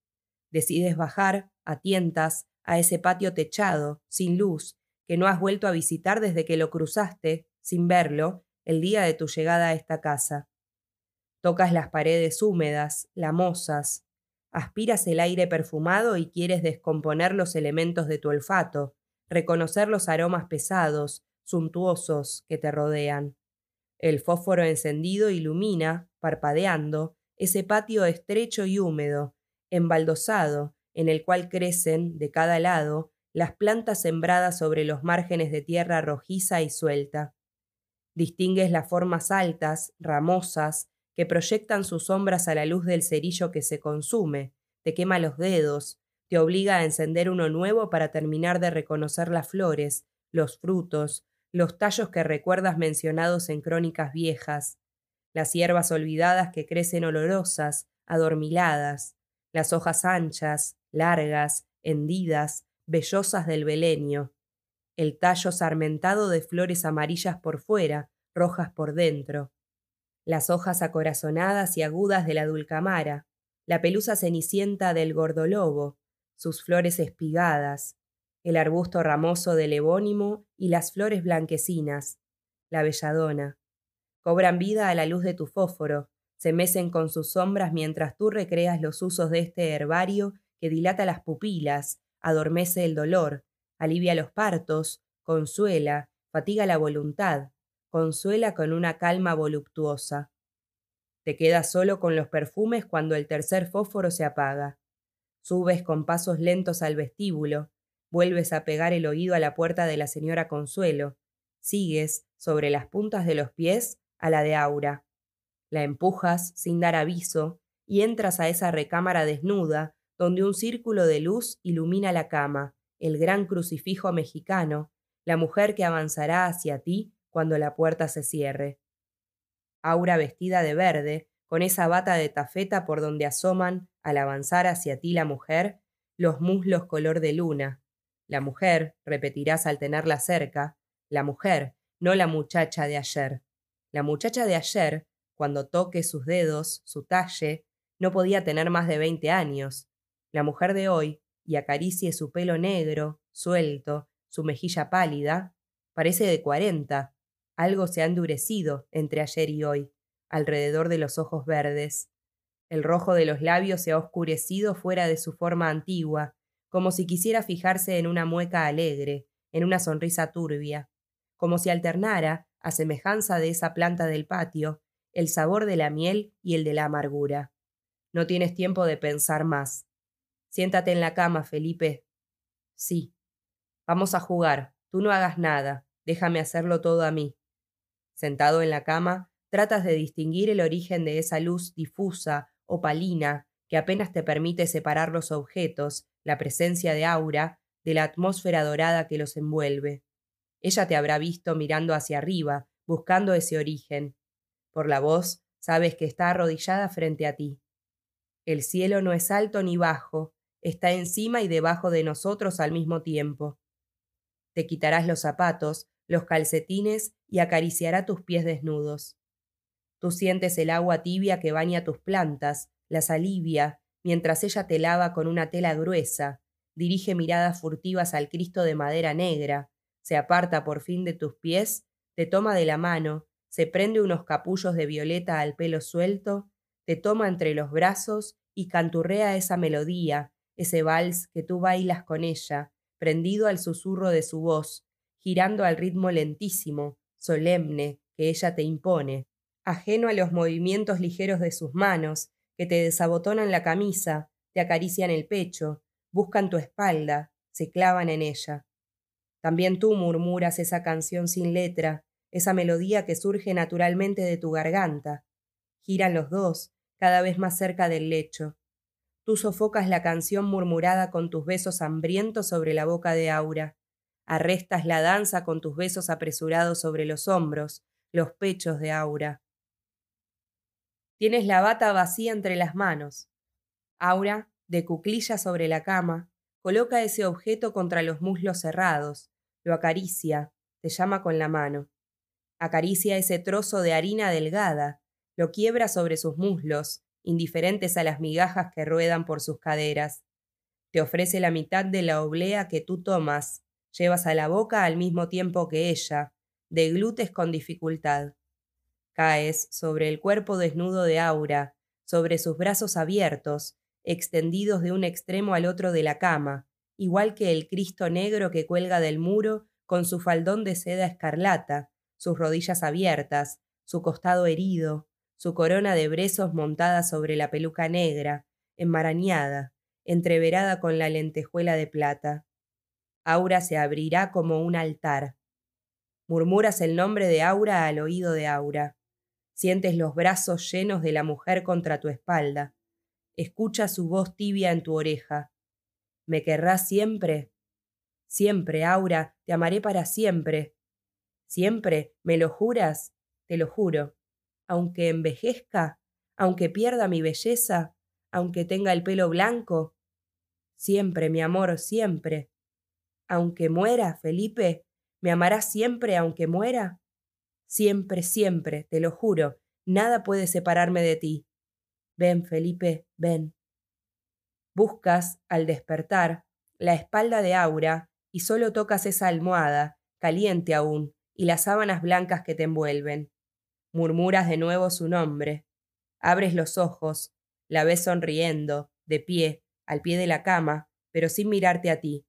Decides bajar, a tientas, a ese patio techado, sin luz, que no has vuelto a visitar desde que lo cruzaste, sin verlo, el día de tu llegada a esta casa. Tocas las paredes húmedas, lamosas, aspiras el aire perfumado y quieres descomponer los elementos de tu olfato, reconocer los aromas pesados, suntuosos que te rodean. El fósforo encendido ilumina, parpadeando, ese patio estrecho y húmedo, embaldosado, en el cual crecen, de cada lado, las plantas sembradas sobre los márgenes de tierra rojiza y suelta. Distingues las formas altas, ramosas, que proyectan sus sombras a la luz del cerillo que se consume, te quema los dedos, te obliga a encender uno nuevo para terminar de reconocer las flores, los frutos, los tallos que recuerdas mencionados en crónicas viejas, las hierbas olvidadas que crecen olorosas, adormiladas, las hojas anchas, largas, hendidas, vellosas del belenio, el tallo sarmentado de flores amarillas por fuera, rojas por dentro, las hojas acorazonadas y agudas de la dulcamara, la pelusa cenicienta del gordolobo, sus flores espigadas, el arbusto ramoso del ebónimo y las flores blanquecinas, la belladona. Cobran vida a la luz de tu fósforo, se mecen con sus sombras mientras tú recreas los usos de este herbario que dilata las pupilas, adormece el dolor, alivia los partos, consuela, fatiga la voluntad, consuela con una calma voluptuosa. Te quedas solo con los perfumes cuando el tercer fósforo se apaga. Subes con pasos lentos al vestíbulo, vuelves a pegar el oído a la puerta de la señora Consuelo, sigues, sobre las puntas de los pies, a la de Aura. La empujas sin dar aviso y entras a esa recámara desnuda donde un círculo de luz ilumina la cama, el gran crucifijo mexicano, la mujer que avanzará hacia ti cuando la puerta se cierre. Aura vestida de verde, con esa bata de tafeta por donde asoman, al avanzar hacia ti la mujer, los muslos color de luna. La mujer, repetirás al tenerla cerca, la mujer, no la muchacha de ayer. La muchacha de ayer, cuando toque sus dedos, su talle, no podía tener más de veinte años. La mujer de hoy, y acaricie su pelo negro, suelto, su mejilla pálida, parece de cuarenta. Algo se ha endurecido entre ayer y hoy, alrededor de los ojos verdes. El rojo de los labios se ha oscurecido fuera de su forma antigua, como si quisiera fijarse en una mueca alegre, en una sonrisa turbia, como si alternara, a semejanza de esa planta del patio, el sabor de la miel y el de la amargura. No tienes tiempo de pensar más. Siéntate en la cama, Felipe. Sí. Vamos a jugar. Tú no hagas nada. Déjame hacerlo todo a mí. Sentado en la cama, tratas de distinguir el origen de esa luz difusa, opalina, que apenas te permite separar los objetos, la presencia de aura, de la atmósfera dorada que los envuelve. Ella te habrá visto mirando hacia arriba, buscando ese origen. Por la voz, sabes que está arrodillada frente a ti. El cielo no es alto ni bajo, está encima y debajo de nosotros al mismo tiempo. Te quitarás los zapatos, los calcetines y acariciará tus pies desnudos. Tú sientes el agua tibia que baña tus plantas, las alivia, mientras ella te lava con una tela gruesa, dirige miradas furtivas al Cristo de madera negra, se aparta por fin de tus pies, te toma de la mano, se prende unos capullos de violeta al pelo suelto te toma entre los brazos y canturrea esa melodía, ese vals que tú bailas con ella, prendido al susurro de su voz, girando al ritmo lentísimo, solemne, que ella te impone, ajeno a los movimientos ligeros de sus manos, que te desabotonan la camisa, te acarician el pecho, buscan tu espalda, se clavan en ella. También tú murmuras esa canción sin letra, esa melodía que surge naturalmente de tu garganta. Giran los dos, cada vez más cerca del lecho. Tú sofocas la canción murmurada con tus besos hambrientos sobre la boca de Aura. Arrestas la danza con tus besos apresurados sobre los hombros, los pechos de Aura. Tienes la bata vacía entre las manos. Aura, de cuclilla sobre la cama, coloca ese objeto contra los muslos cerrados, lo acaricia, te llama con la mano. Acaricia ese trozo de harina delgada, lo quiebra sobre sus muslos, indiferentes a las migajas que ruedan por sus caderas. Te ofrece la mitad de la oblea que tú tomas, llevas a la boca al mismo tiempo que ella, deglutes con dificultad. Caes sobre el cuerpo desnudo de Aura, sobre sus brazos abiertos, extendidos de un extremo al otro de la cama, igual que el Cristo negro que cuelga del muro con su faldón de seda escarlata, sus rodillas abiertas, su costado herido, su corona de brezos montada sobre la peluca negra, enmarañada, entreverada con la lentejuela de plata. Aura se abrirá como un altar. Murmuras el nombre de Aura al oído de Aura. Sientes los brazos llenos de la mujer contra tu espalda. Escuchas su voz tibia en tu oreja. ¿Me querrás siempre? Siempre, Aura, te amaré para siempre. ¿Siempre? ¿Me lo juras? Te lo juro aunque envejezca, aunque pierda mi belleza, aunque tenga el pelo blanco. Siempre, mi amor, siempre. Aunque muera, Felipe, ¿me amarás siempre aunque muera? Siempre, siempre, te lo juro, nada puede separarme de ti. Ven, Felipe, ven. Buscas, al despertar, la espalda de Aura y solo tocas esa almohada, caliente aún, y las sábanas blancas que te envuelven. Murmuras de nuevo su nombre. Abres los ojos, la ves sonriendo, de pie, al pie de la cama, pero sin mirarte a ti.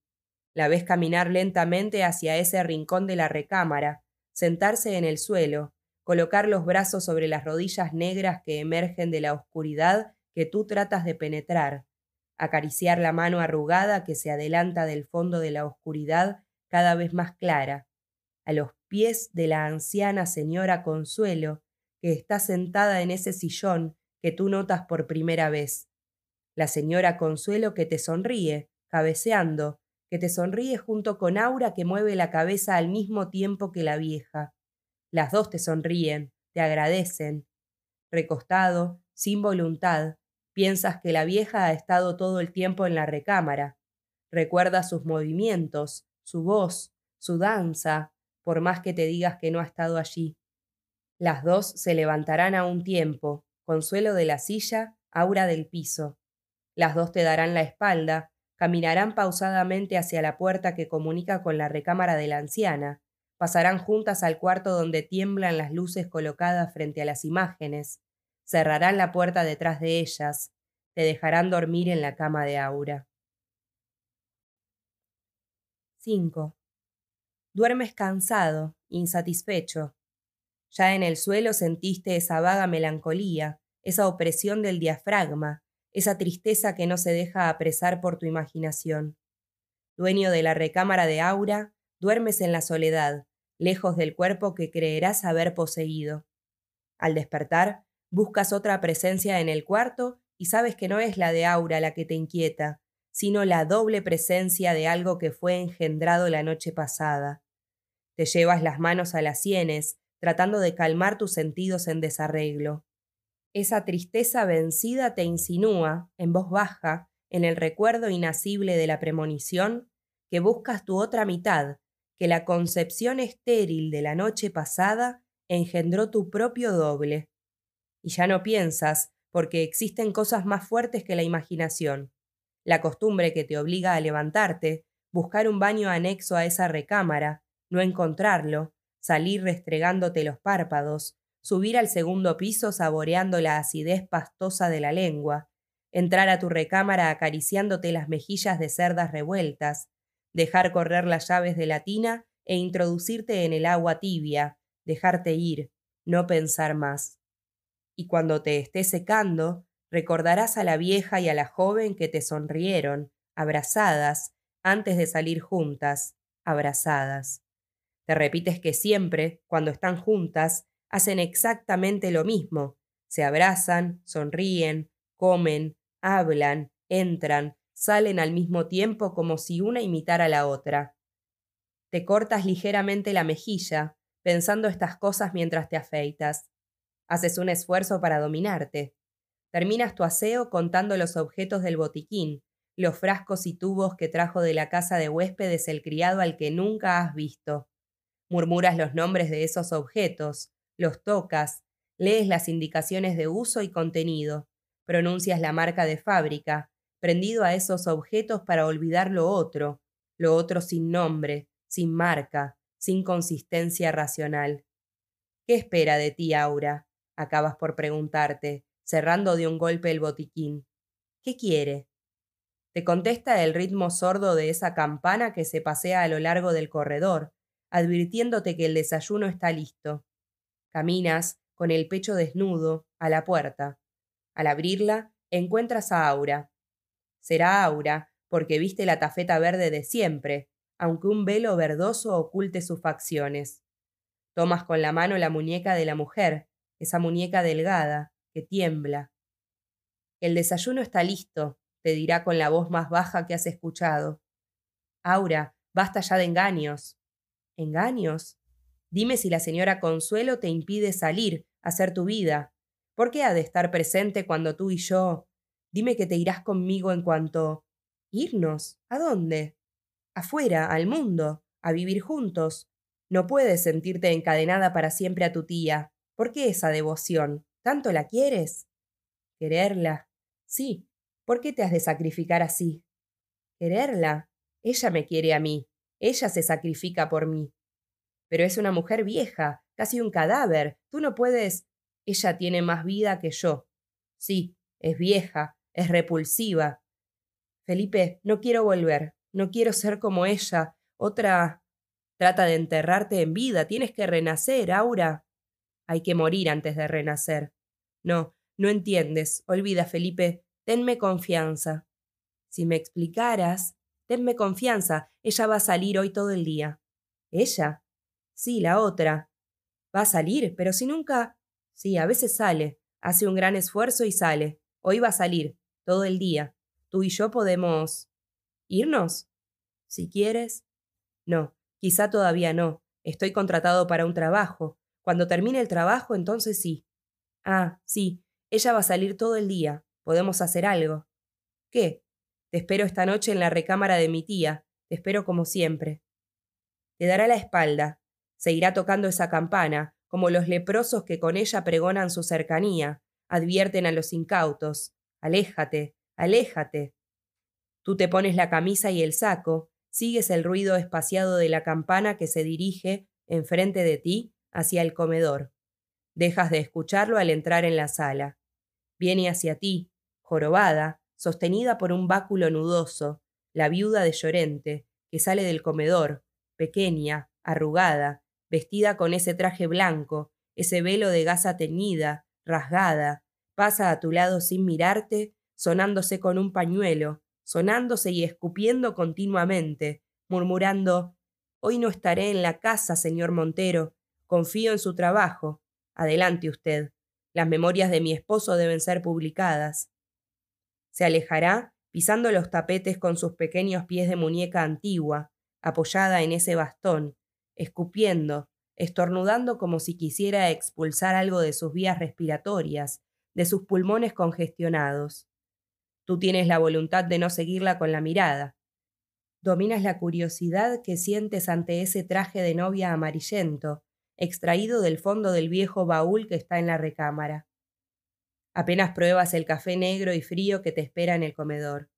La ves caminar lentamente hacia ese rincón de la recámara, sentarse en el suelo, colocar los brazos sobre las rodillas negras que emergen de la oscuridad que tú tratas de penetrar, acariciar la mano arrugada que se adelanta del fondo de la oscuridad cada vez más clara, a los pies de la anciana señora Consuelo, que está sentada en ese sillón que tú notas por primera vez. La señora Consuelo que te sonríe, cabeceando, que te sonríe junto con Aura que mueve la cabeza al mismo tiempo que la vieja. Las dos te sonríen, te agradecen. Recostado, sin voluntad, piensas que la vieja ha estado todo el tiempo en la recámara. Recuerdas sus movimientos, su voz, su danza, por más que te digas que no ha estado allí. Las dos se levantarán a un tiempo, Consuelo de la silla, Aura del piso. Las dos te darán la espalda, caminarán pausadamente hacia la puerta que comunica con la recámara de la anciana, pasarán juntas al cuarto donde tiemblan las luces colocadas frente a las imágenes, cerrarán la puerta detrás de ellas, te dejarán dormir en la cama de Aura. 5. Duermes cansado, insatisfecho. Ya en el suelo sentiste esa vaga melancolía, esa opresión del diafragma, esa tristeza que no se deja apresar por tu imaginación. Dueño de la recámara de Aura, duermes en la soledad, lejos del cuerpo que creerás haber poseído. Al despertar, buscas otra presencia en el cuarto y sabes que no es la de Aura la que te inquieta, sino la doble presencia de algo que fue engendrado la noche pasada. Te llevas las manos a las sienes, tratando de calmar tus sentidos en desarreglo. Esa tristeza vencida te insinúa, en voz baja, en el recuerdo inacible de la premonición, que buscas tu otra mitad, que la concepción estéril de la noche pasada engendró tu propio doble. Y ya no piensas, porque existen cosas más fuertes que la imaginación. La costumbre que te obliga a levantarte, buscar un baño anexo a esa recámara, no encontrarlo, salir restregándote los párpados, subir al segundo piso saboreando la acidez pastosa de la lengua, entrar a tu recámara acariciándote las mejillas de cerdas revueltas, dejar correr las llaves de la tina e introducirte en el agua tibia, dejarte ir, no pensar más. Y cuando te esté secando, recordarás a la vieja y a la joven que te sonrieron, abrazadas, antes de salir juntas, abrazadas. Te repites que siempre, cuando están juntas, hacen exactamente lo mismo. Se abrazan, sonríen, comen, hablan, entran, salen al mismo tiempo como si una imitara a la otra. Te cortas ligeramente la mejilla, pensando estas cosas mientras te afeitas. Haces un esfuerzo para dominarte. Terminas tu aseo contando los objetos del botiquín, los frascos y tubos que trajo de la casa de huéspedes el criado al que nunca has visto. Murmuras los nombres de esos objetos, los tocas, lees las indicaciones de uso y contenido, pronuncias la marca de fábrica, prendido a esos objetos para olvidar lo otro, lo otro sin nombre, sin marca, sin consistencia racional. ¿Qué espera de ti, Aura? acabas por preguntarte, cerrando de un golpe el botiquín. ¿Qué quiere? Te contesta el ritmo sordo de esa campana que se pasea a lo largo del corredor, advirtiéndote que el desayuno está listo. Caminas, con el pecho desnudo, a la puerta. Al abrirla, encuentras a Aura. Será Aura, porque viste la tafeta verde de siempre, aunque un velo verdoso oculte sus facciones. Tomas con la mano la muñeca de la mujer, esa muñeca delgada, que tiembla. El desayuno está listo, te dirá con la voz más baja que has escuchado. Aura, basta ya de engaños. ¿Engaños? Dime si la señora Consuelo te impide salir, hacer tu vida. ¿Por qué ha de estar presente cuando tú y yo? Dime que te irás conmigo en cuanto. ¿Irnos? ¿A dónde? Afuera, al mundo, a vivir juntos. No puedes sentirte encadenada para siempre a tu tía. ¿Por qué esa devoción? ¿Tanto la quieres? ¿Quererla? Sí. ¿Por qué te has de sacrificar así? ¿Quererla? Ella me quiere a mí. Ella se sacrifica por mí. Pero es una mujer vieja, casi un cadáver. Tú no puedes. Ella tiene más vida que yo. Sí, es vieja, es repulsiva. Felipe, no quiero volver, no quiero ser como ella. Otra. Trata de enterrarte en vida, tienes que renacer, Aura. Hay que morir antes de renacer. No, no entiendes. Olvida, Felipe. Tenme confianza. Si me explicaras. Tenme confianza. Ella va a salir hoy todo el día. ¿Ella? Sí, la otra. Va a salir, pero si nunca. Sí, a veces sale. Hace un gran esfuerzo y sale. Hoy va a salir, todo el día. Tú y yo podemos... ¿Irnos? Si quieres. No, quizá todavía no. Estoy contratado para un trabajo. Cuando termine el trabajo, entonces sí. Ah, sí, ella va a salir todo el día. Podemos hacer algo. ¿Qué? Te espero esta noche en la recámara de mi tía. Te espero como siempre. Te dará la espalda. Se irá tocando esa campana, como los leprosos que con ella pregonan su cercanía, advierten a los incautos. Aléjate, aléjate. Tú te pones la camisa y el saco, sigues el ruido espaciado de la campana que se dirige, enfrente de ti, hacia el comedor. Dejas de escucharlo al entrar en la sala. Viene hacia ti, jorobada, sostenida por un báculo nudoso, la viuda de Llorente, que sale del comedor, pequeña, arrugada, vestida con ese traje blanco, ese velo de gasa teñida, rasgada, pasa a tu lado sin mirarte, sonándose con un pañuelo, sonándose y escupiendo continuamente, murmurando Hoy no estaré en la casa, señor Montero. Confío en su trabajo. Adelante usted. Las memorias de mi esposo deben ser publicadas. Se alejará, pisando los tapetes con sus pequeños pies de muñeca antigua, apoyada en ese bastón, escupiendo, estornudando como si quisiera expulsar algo de sus vías respiratorias, de sus pulmones congestionados. Tú tienes la voluntad de no seguirla con la mirada. Dominas la curiosidad que sientes ante ese traje de novia amarillento, extraído del fondo del viejo baúl que está en la recámara. Apenas pruebas el café negro y frío que te espera en el comedor.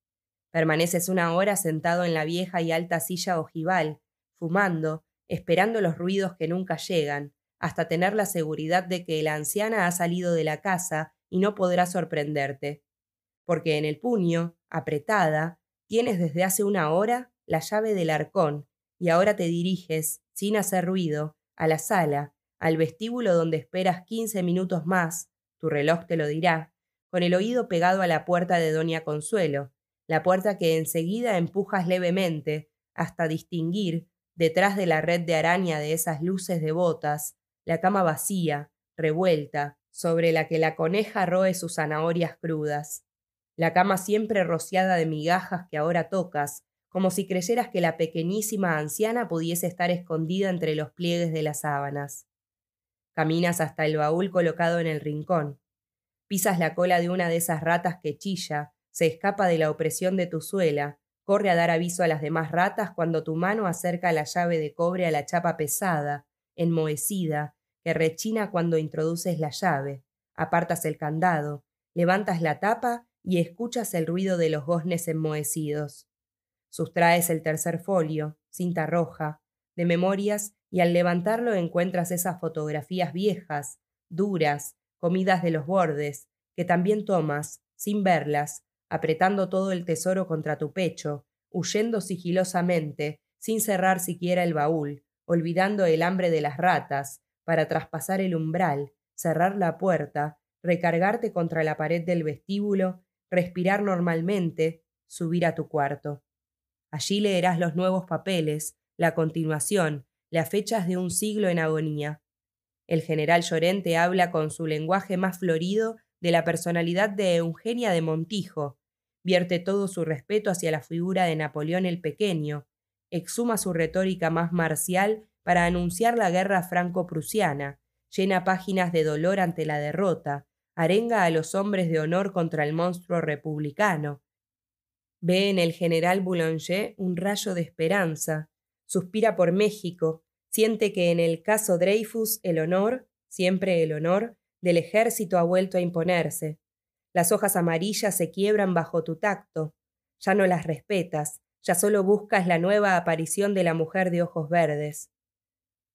Permaneces una hora sentado en la vieja y alta silla ojival, fumando, esperando los ruidos que nunca llegan, hasta tener la seguridad de que la anciana ha salido de la casa y no podrá sorprenderte. Porque en el puño, apretada, tienes desde hace una hora la llave del arcón, y ahora te diriges, sin hacer ruido, a la sala, al vestíbulo donde esperas quince minutos más, tu reloj te lo dirá, con el oído pegado a la puerta de Doña Consuelo, la puerta que enseguida empujas levemente, hasta distinguir, detrás de la red de araña de esas luces devotas, la cama vacía, revuelta, sobre la que la coneja roe sus zanahorias crudas. La cama siempre rociada de migajas que ahora tocas, como si creyeras que la pequeñísima anciana pudiese estar escondida entre los pliegues de las sábanas. Caminas hasta el baúl colocado en el rincón. Pisas la cola de una de esas ratas que chilla, se escapa de la opresión de tu suela, corre a dar aviso a las demás ratas cuando tu mano acerca la llave de cobre a la chapa pesada, enmohecida, que rechina cuando introduces la llave, apartas el candado, levantas la tapa y escuchas el ruido de los goznes enmohecidos. Sustraes el tercer folio, cinta roja, de memorias y al levantarlo encuentras esas fotografías viejas, duras, comidas de los bordes, que también tomas, sin verlas, apretando todo el tesoro contra tu pecho, huyendo sigilosamente, sin cerrar siquiera el baúl, olvidando el hambre de las ratas, para traspasar el umbral, cerrar la puerta, recargarte contra la pared del vestíbulo, respirar normalmente, subir a tu cuarto. Allí leerás los nuevos papeles, la continuación, las fechas de un siglo en agonía. El general Llorente habla con su lenguaje más florido de la personalidad de Eugenia de Montijo, vierte todo su respeto hacia la figura de Napoleón el Pequeño, exhuma su retórica más marcial para anunciar la guerra franco-prusiana, llena páginas de dolor ante la derrota, arenga a los hombres de honor contra el monstruo republicano, Ve en el general Boulanger un rayo de esperanza, suspira por México, siente que en el caso Dreyfus el honor, siempre el honor, del ejército ha vuelto a imponerse. Las hojas amarillas se quiebran bajo tu tacto, ya no las respetas, ya solo buscas la nueva aparición de la mujer de ojos verdes.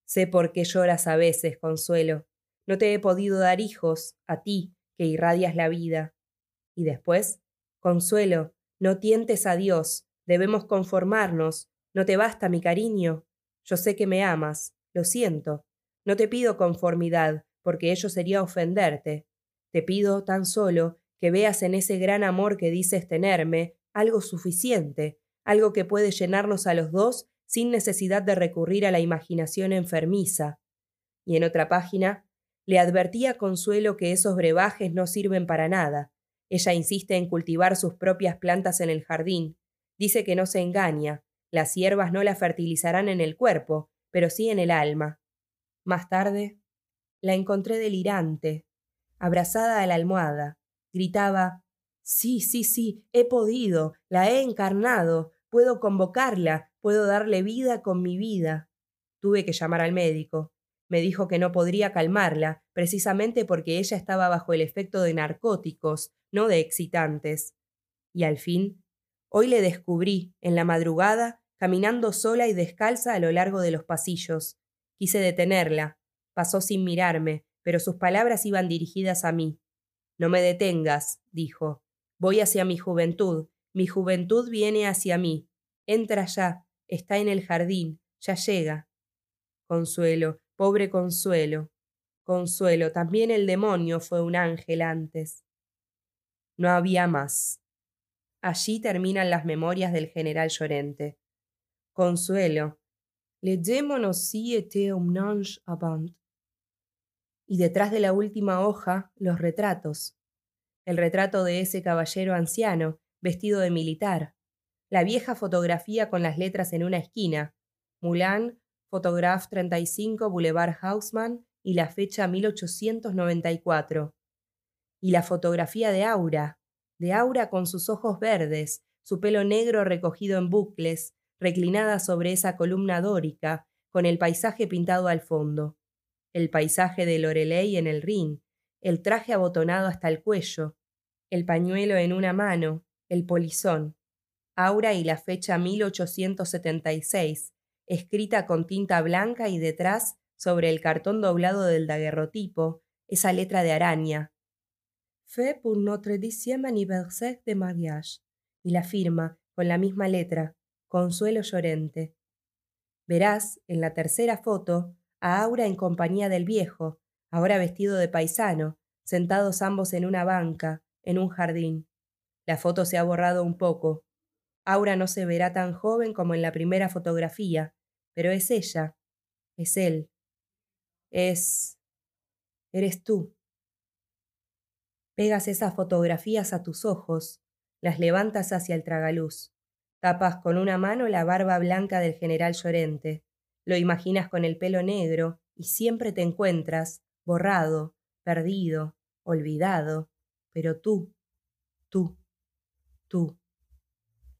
Sé por qué lloras a veces, Consuelo. No te he podido dar hijos, a ti, que irradias la vida. Y después, Consuelo, no tientes a Dios, debemos conformarnos. No te basta mi cariño. Yo sé que me amas, lo siento. No te pido conformidad, porque ello sería ofenderte. Te pido tan solo que veas en ese gran amor que dices tenerme algo suficiente, algo que puede llenarnos a los dos sin necesidad de recurrir a la imaginación enfermiza. Y en otra página, Le advertía Consuelo que esos brebajes no sirven para nada. Ella insiste en cultivar sus propias plantas en el jardín. Dice que no se engaña. Las hierbas no la fertilizarán en el cuerpo, pero sí en el alma. Más tarde, la encontré delirante, abrazada a la almohada. Gritaba Sí, sí, sí, he podido, la he encarnado, puedo convocarla, puedo darle vida con mi vida. Tuve que llamar al médico. Me dijo que no podría calmarla, precisamente porque ella estaba bajo el efecto de narcóticos, no de excitantes. Y al fin, hoy le descubrí, en la madrugada, caminando sola y descalza a lo largo de los pasillos. Quise detenerla. Pasó sin mirarme, pero sus palabras iban dirigidas a mí. No me detengas, dijo. Voy hacia mi juventud. Mi juventud viene hacia mí. Entra ya. Está en el jardín. Ya llega. Consuelo, Pobre Consuelo. Consuelo, también el demonio fue un ángel antes. No había más. Allí terminan las memorias del general Llorente. Consuelo. Le démon aussi était un ange avant. Y detrás de la última hoja, los retratos. El retrato de ese caballero anciano, vestido de militar. La vieja fotografía con las letras en una esquina. Moulin Photograph 35 Boulevard Haussmann y la fecha 1894. Y la fotografía de Aura, de Aura con sus ojos verdes, su pelo negro recogido en bucles, reclinada sobre esa columna dórica, con el paisaje pintado al fondo. El paisaje de Loreley en el Rin, el traje abotonado hasta el cuello, el pañuelo en una mano, el polizón. Aura y la fecha 1876, escrita con tinta blanca y detrás, sobre el cartón doblado del daguerrotipo, esa letra de araña. Fait pour notre dixième anniversaire de mariage. Y la firma, con la misma letra, Consuelo Llorente. Verás, en la tercera foto, a Aura en compañía del viejo, ahora vestido de paisano, sentados ambos en una banca, en un jardín. La foto se ha borrado un poco, Aura no se verá tan joven como en la primera fotografía, pero es ella, es él, es... eres tú. Pegas esas fotografías a tus ojos, las levantas hacia el tragaluz, tapas con una mano la barba blanca del general Llorente, lo imaginas con el pelo negro y siempre te encuentras, borrado, perdido, olvidado, pero tú, tú, tú.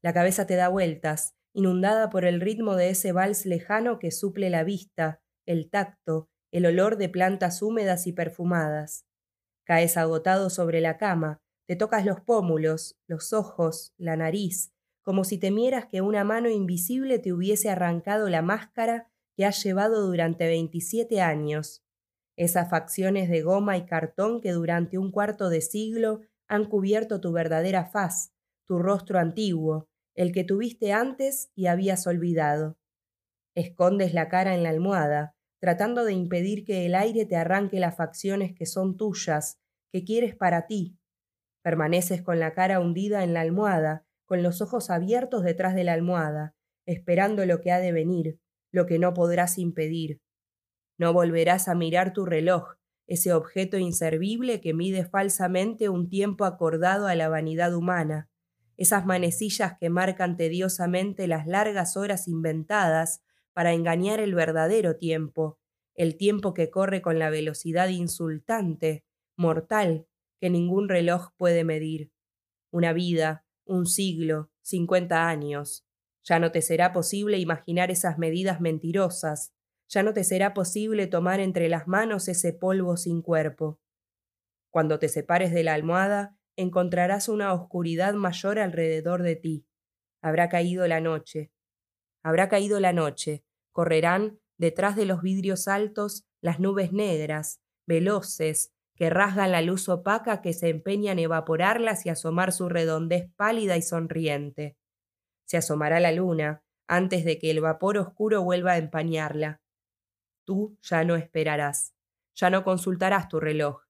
La cabeza te da vueltas, inundada por el ritmo de ese vals lejano que suple la vista, el tacto, el olor de plantas húmedas y perfumadas. Caes agotado sobre la cama, te tocas los pómulos, los ojos, la nariz, como si temieras que una mano invisible te hubiese arrancado la máscara que has llevado durante veintisiete años. Esas facciones de goma y cartón que durante un cuarto de siglo han cubierto tu verdadera faz, tu rostro antiguo, el que tuviste antes y habías olvidado. Escondes la cara en la almohada, tratando de impedir que el aire te arranque las facciones que son tuyas, que quieres para ti. Permaneces con la cara hundida en la almohada, con los ojos abiertos detrás de la almohada, esperando lo que ha de venir, lo que no podrás impedir. No volverás a mirar tu reloj, ese objeto inservible que mide falsamente un tiempo acordado a la vanidad humana esas manecillas que marcan tediosamente las largas horas inventadas para engañar el verdadero tiempo, el tiempo que corre con la velocidad insultante, mortal, que ningún reloj puede medir. Una vida, un siglo, cincuenta años. Ya no te será posible imaginar esas medidas mentirosas, ya no te será posible tomar entre las manos ese polvo sin cuerpo. Cuando te separes de la almohada, encontrarás una oscuridad mayor alrededor de ti. Habrá caído la noche. Habrá caído la noche. Correrán detrás de los vidrios altos las nubes negras, veloces, que rasgan la luz opaca que se empeña en evaporarlas y asomar su redondez pálida y sonriente. Se asomará la luna antes de que el vapor oscuro vuelva a empañarla. Tú ya no esperarás, ya no consultarás tu reloj,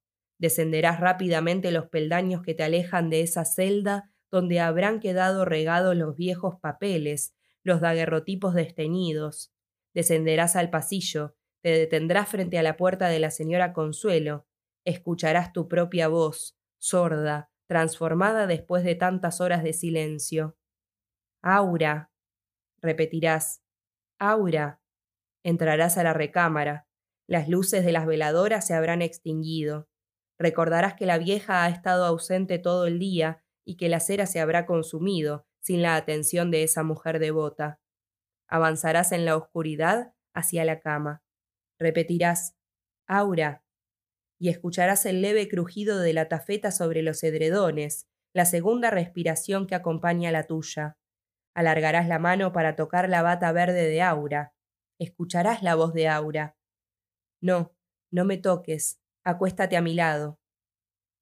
Descenderás rápidamente los peldaños que te alejan de esa celda donde habrán quedado regados los viejos papeles, los daguerrotipos desteñidos. Descenderás al pasillo, te detendrás frente a la puerta de la señora Consuelo, escucharás tu propia voz, sorda, transformada después de tantas horas de silencio. Aura, repetirás, Aura. Entrarás a la recámara. Las luces de las veladoras se habrán extinguido. Recordarás que la vieja ha estado ausente todo el día y que la cera se habrá consumido sin la atención de esa mujer devota. Avanzarás en la oscuridad hacia la cama. Repetirás, Aura, y escucharás el leve crujido de la tafeta sobre los edredones, la segunda respiración que acompaña la tuya. Alargarás la mano para tocar la bata verde de Aura. Escucharás la voz de Aura. No, no me toques, acuéstate a mi lado.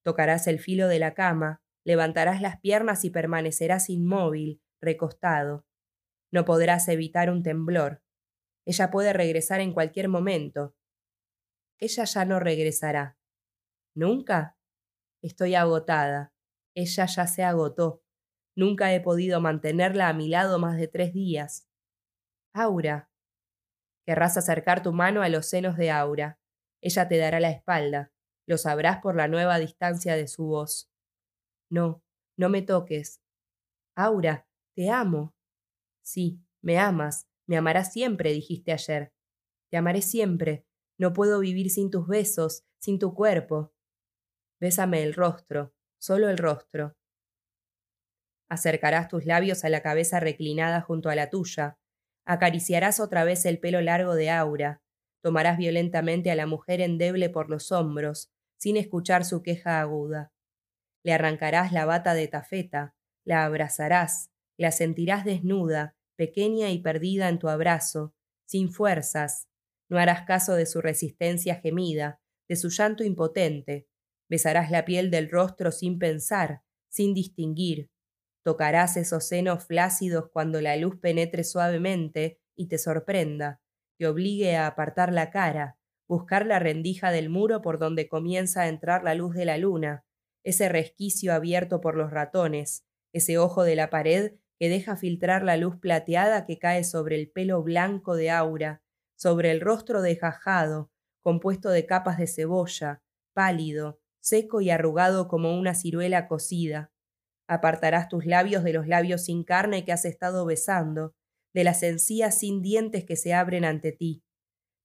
Tocarás el filo de la cama, levantarás las piernas y permanecerás inmóvil, recostado. No podrás evitar un temblor. Ella puede regresar en cualquier momento. Ella ya no regresará. ¿Nunca? Estoy agotada. Ella ya se agotó. Nunca he podido mantenerla a mi lado más de tres días. Aura. Querrás acercar tu mano a los senos de Aura. Ella te dará la espalda. Lo sabrás por la nueva distancia de su voz. No, no me toques. Aura, te amo. Sí, me amas, me amarás siempre, dijiste ayer. Te amaré siempre. No puedo vivir sin tus besos, sin tu cuerpo. Bésame el rostro, solo el rostro. Acercarás tus labios a la cabeza reclinada junto a la tuya. Acariciarás otra vez el pelo largo de Aura. Tomarás violentamente a la mujer endeble por los hombros, sin escuchar su queja aguda. Le arrancarás la bata de tafeta, la abrazarás, la sentirás desnuda, pequeña y perdida en tu abrazo, sin fuerzas. No harás caso de su resistencia gemida, de su llanto impotente. Besarás la piel del rostro sin pensar, sin distinguir, Tocarás esos senos flácidos cuando la luz penetre suavemente y te sorprenda, te obligue a apartar la cara, buscar la rendija del muro por donde comienza a entrar la luz de la luna, ese resquicio abierto por los ratones, ese ojo de la pared que deja filtrar la luz plateada que cae sobre el pelo blanco de Aura, sobre el rostro desgajado, compuesto de capas de cebolla, pálido, seco y arrugado como una ciruela cocida, Apartarás tus labios de los labios sin carne que has estado besando, de las encías sin dientes que se abren ante ti.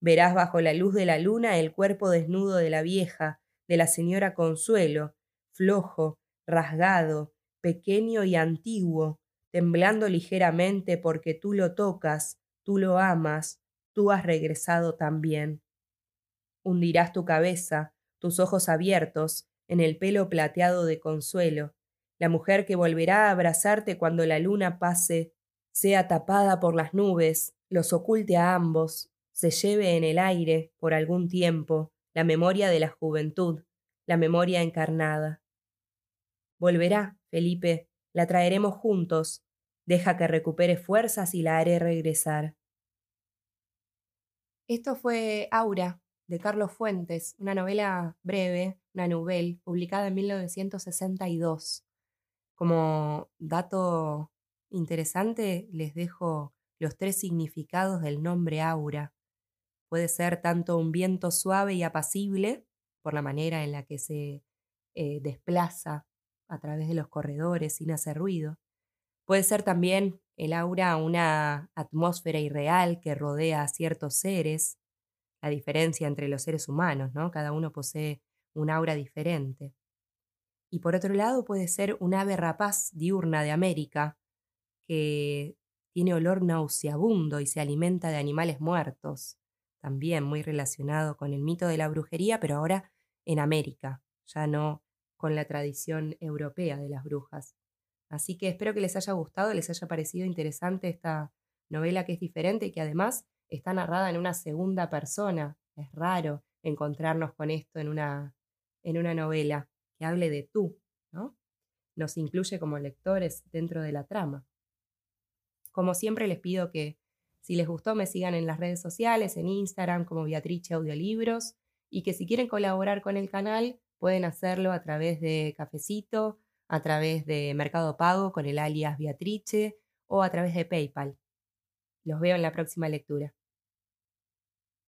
Verás bajo la luz de la luna el cuerpo desnudo de la vieja, de la señora Consuelo, flojo, rasgado, pequeño y antiguo, temblando ligeramente porque tú lo tocas, tú lo amas, tú has regresado también. Hundirás tu cabeza, tus ojos abiertos, en el pelo plateado de Consuelo, la mujer que volverá a abrazarte cuando la luna pase, sea tapada por las nubes, los oculte a ambos, se lleve en el aire, por algún tiempo, la memoria de la juventud, la memoria encarnada. Volverá, Felipe, la traeremos juntos, deja que recupere fuerzas y la haré regresar. Esto fue Aura, de Carlos Fuentes, una novela breve, una novela, publicada en 1962. Como dato interesante, les dejo los tres significados del nombre aura. Puede ser tanto un viento suave y apacible, por la manera en la que se eh, desplaza a través de los corredores sin hacer ruido. Puede ser también el aura una atmósfera irreal que rodea a ciertos seres, la diferencia entre los seres humanos, ¿no? Cada uno posee un aura diferente y por otro lado puede ser un ave rapaz diurna de América, que tiene olor nauseabundo y se alimenta de animales muertos, también muy relacionado con el mito de la brujería, pero ahora en América, ya no con la tradición europea de las brujas. Así que espero que les haya gustado, les haya parecido interesante esta novela que es diferente y que además está narrada en una segunda persona. Es raro encontrarnos con esto en una, en una novela que hable de tú, ¿no? Nos incluye como lectores dentro de la trama. Como siempre les pido que si les gustó me sigan en las redes sociales, en Instagram como Beatrice Audiolibros y que si quieren colaborar con el canal pueden hacerlo a través de Cafecito, a través de Mercado Pago con el alias Beatrice o a través de PayPal. Los veo en la próxima lectura.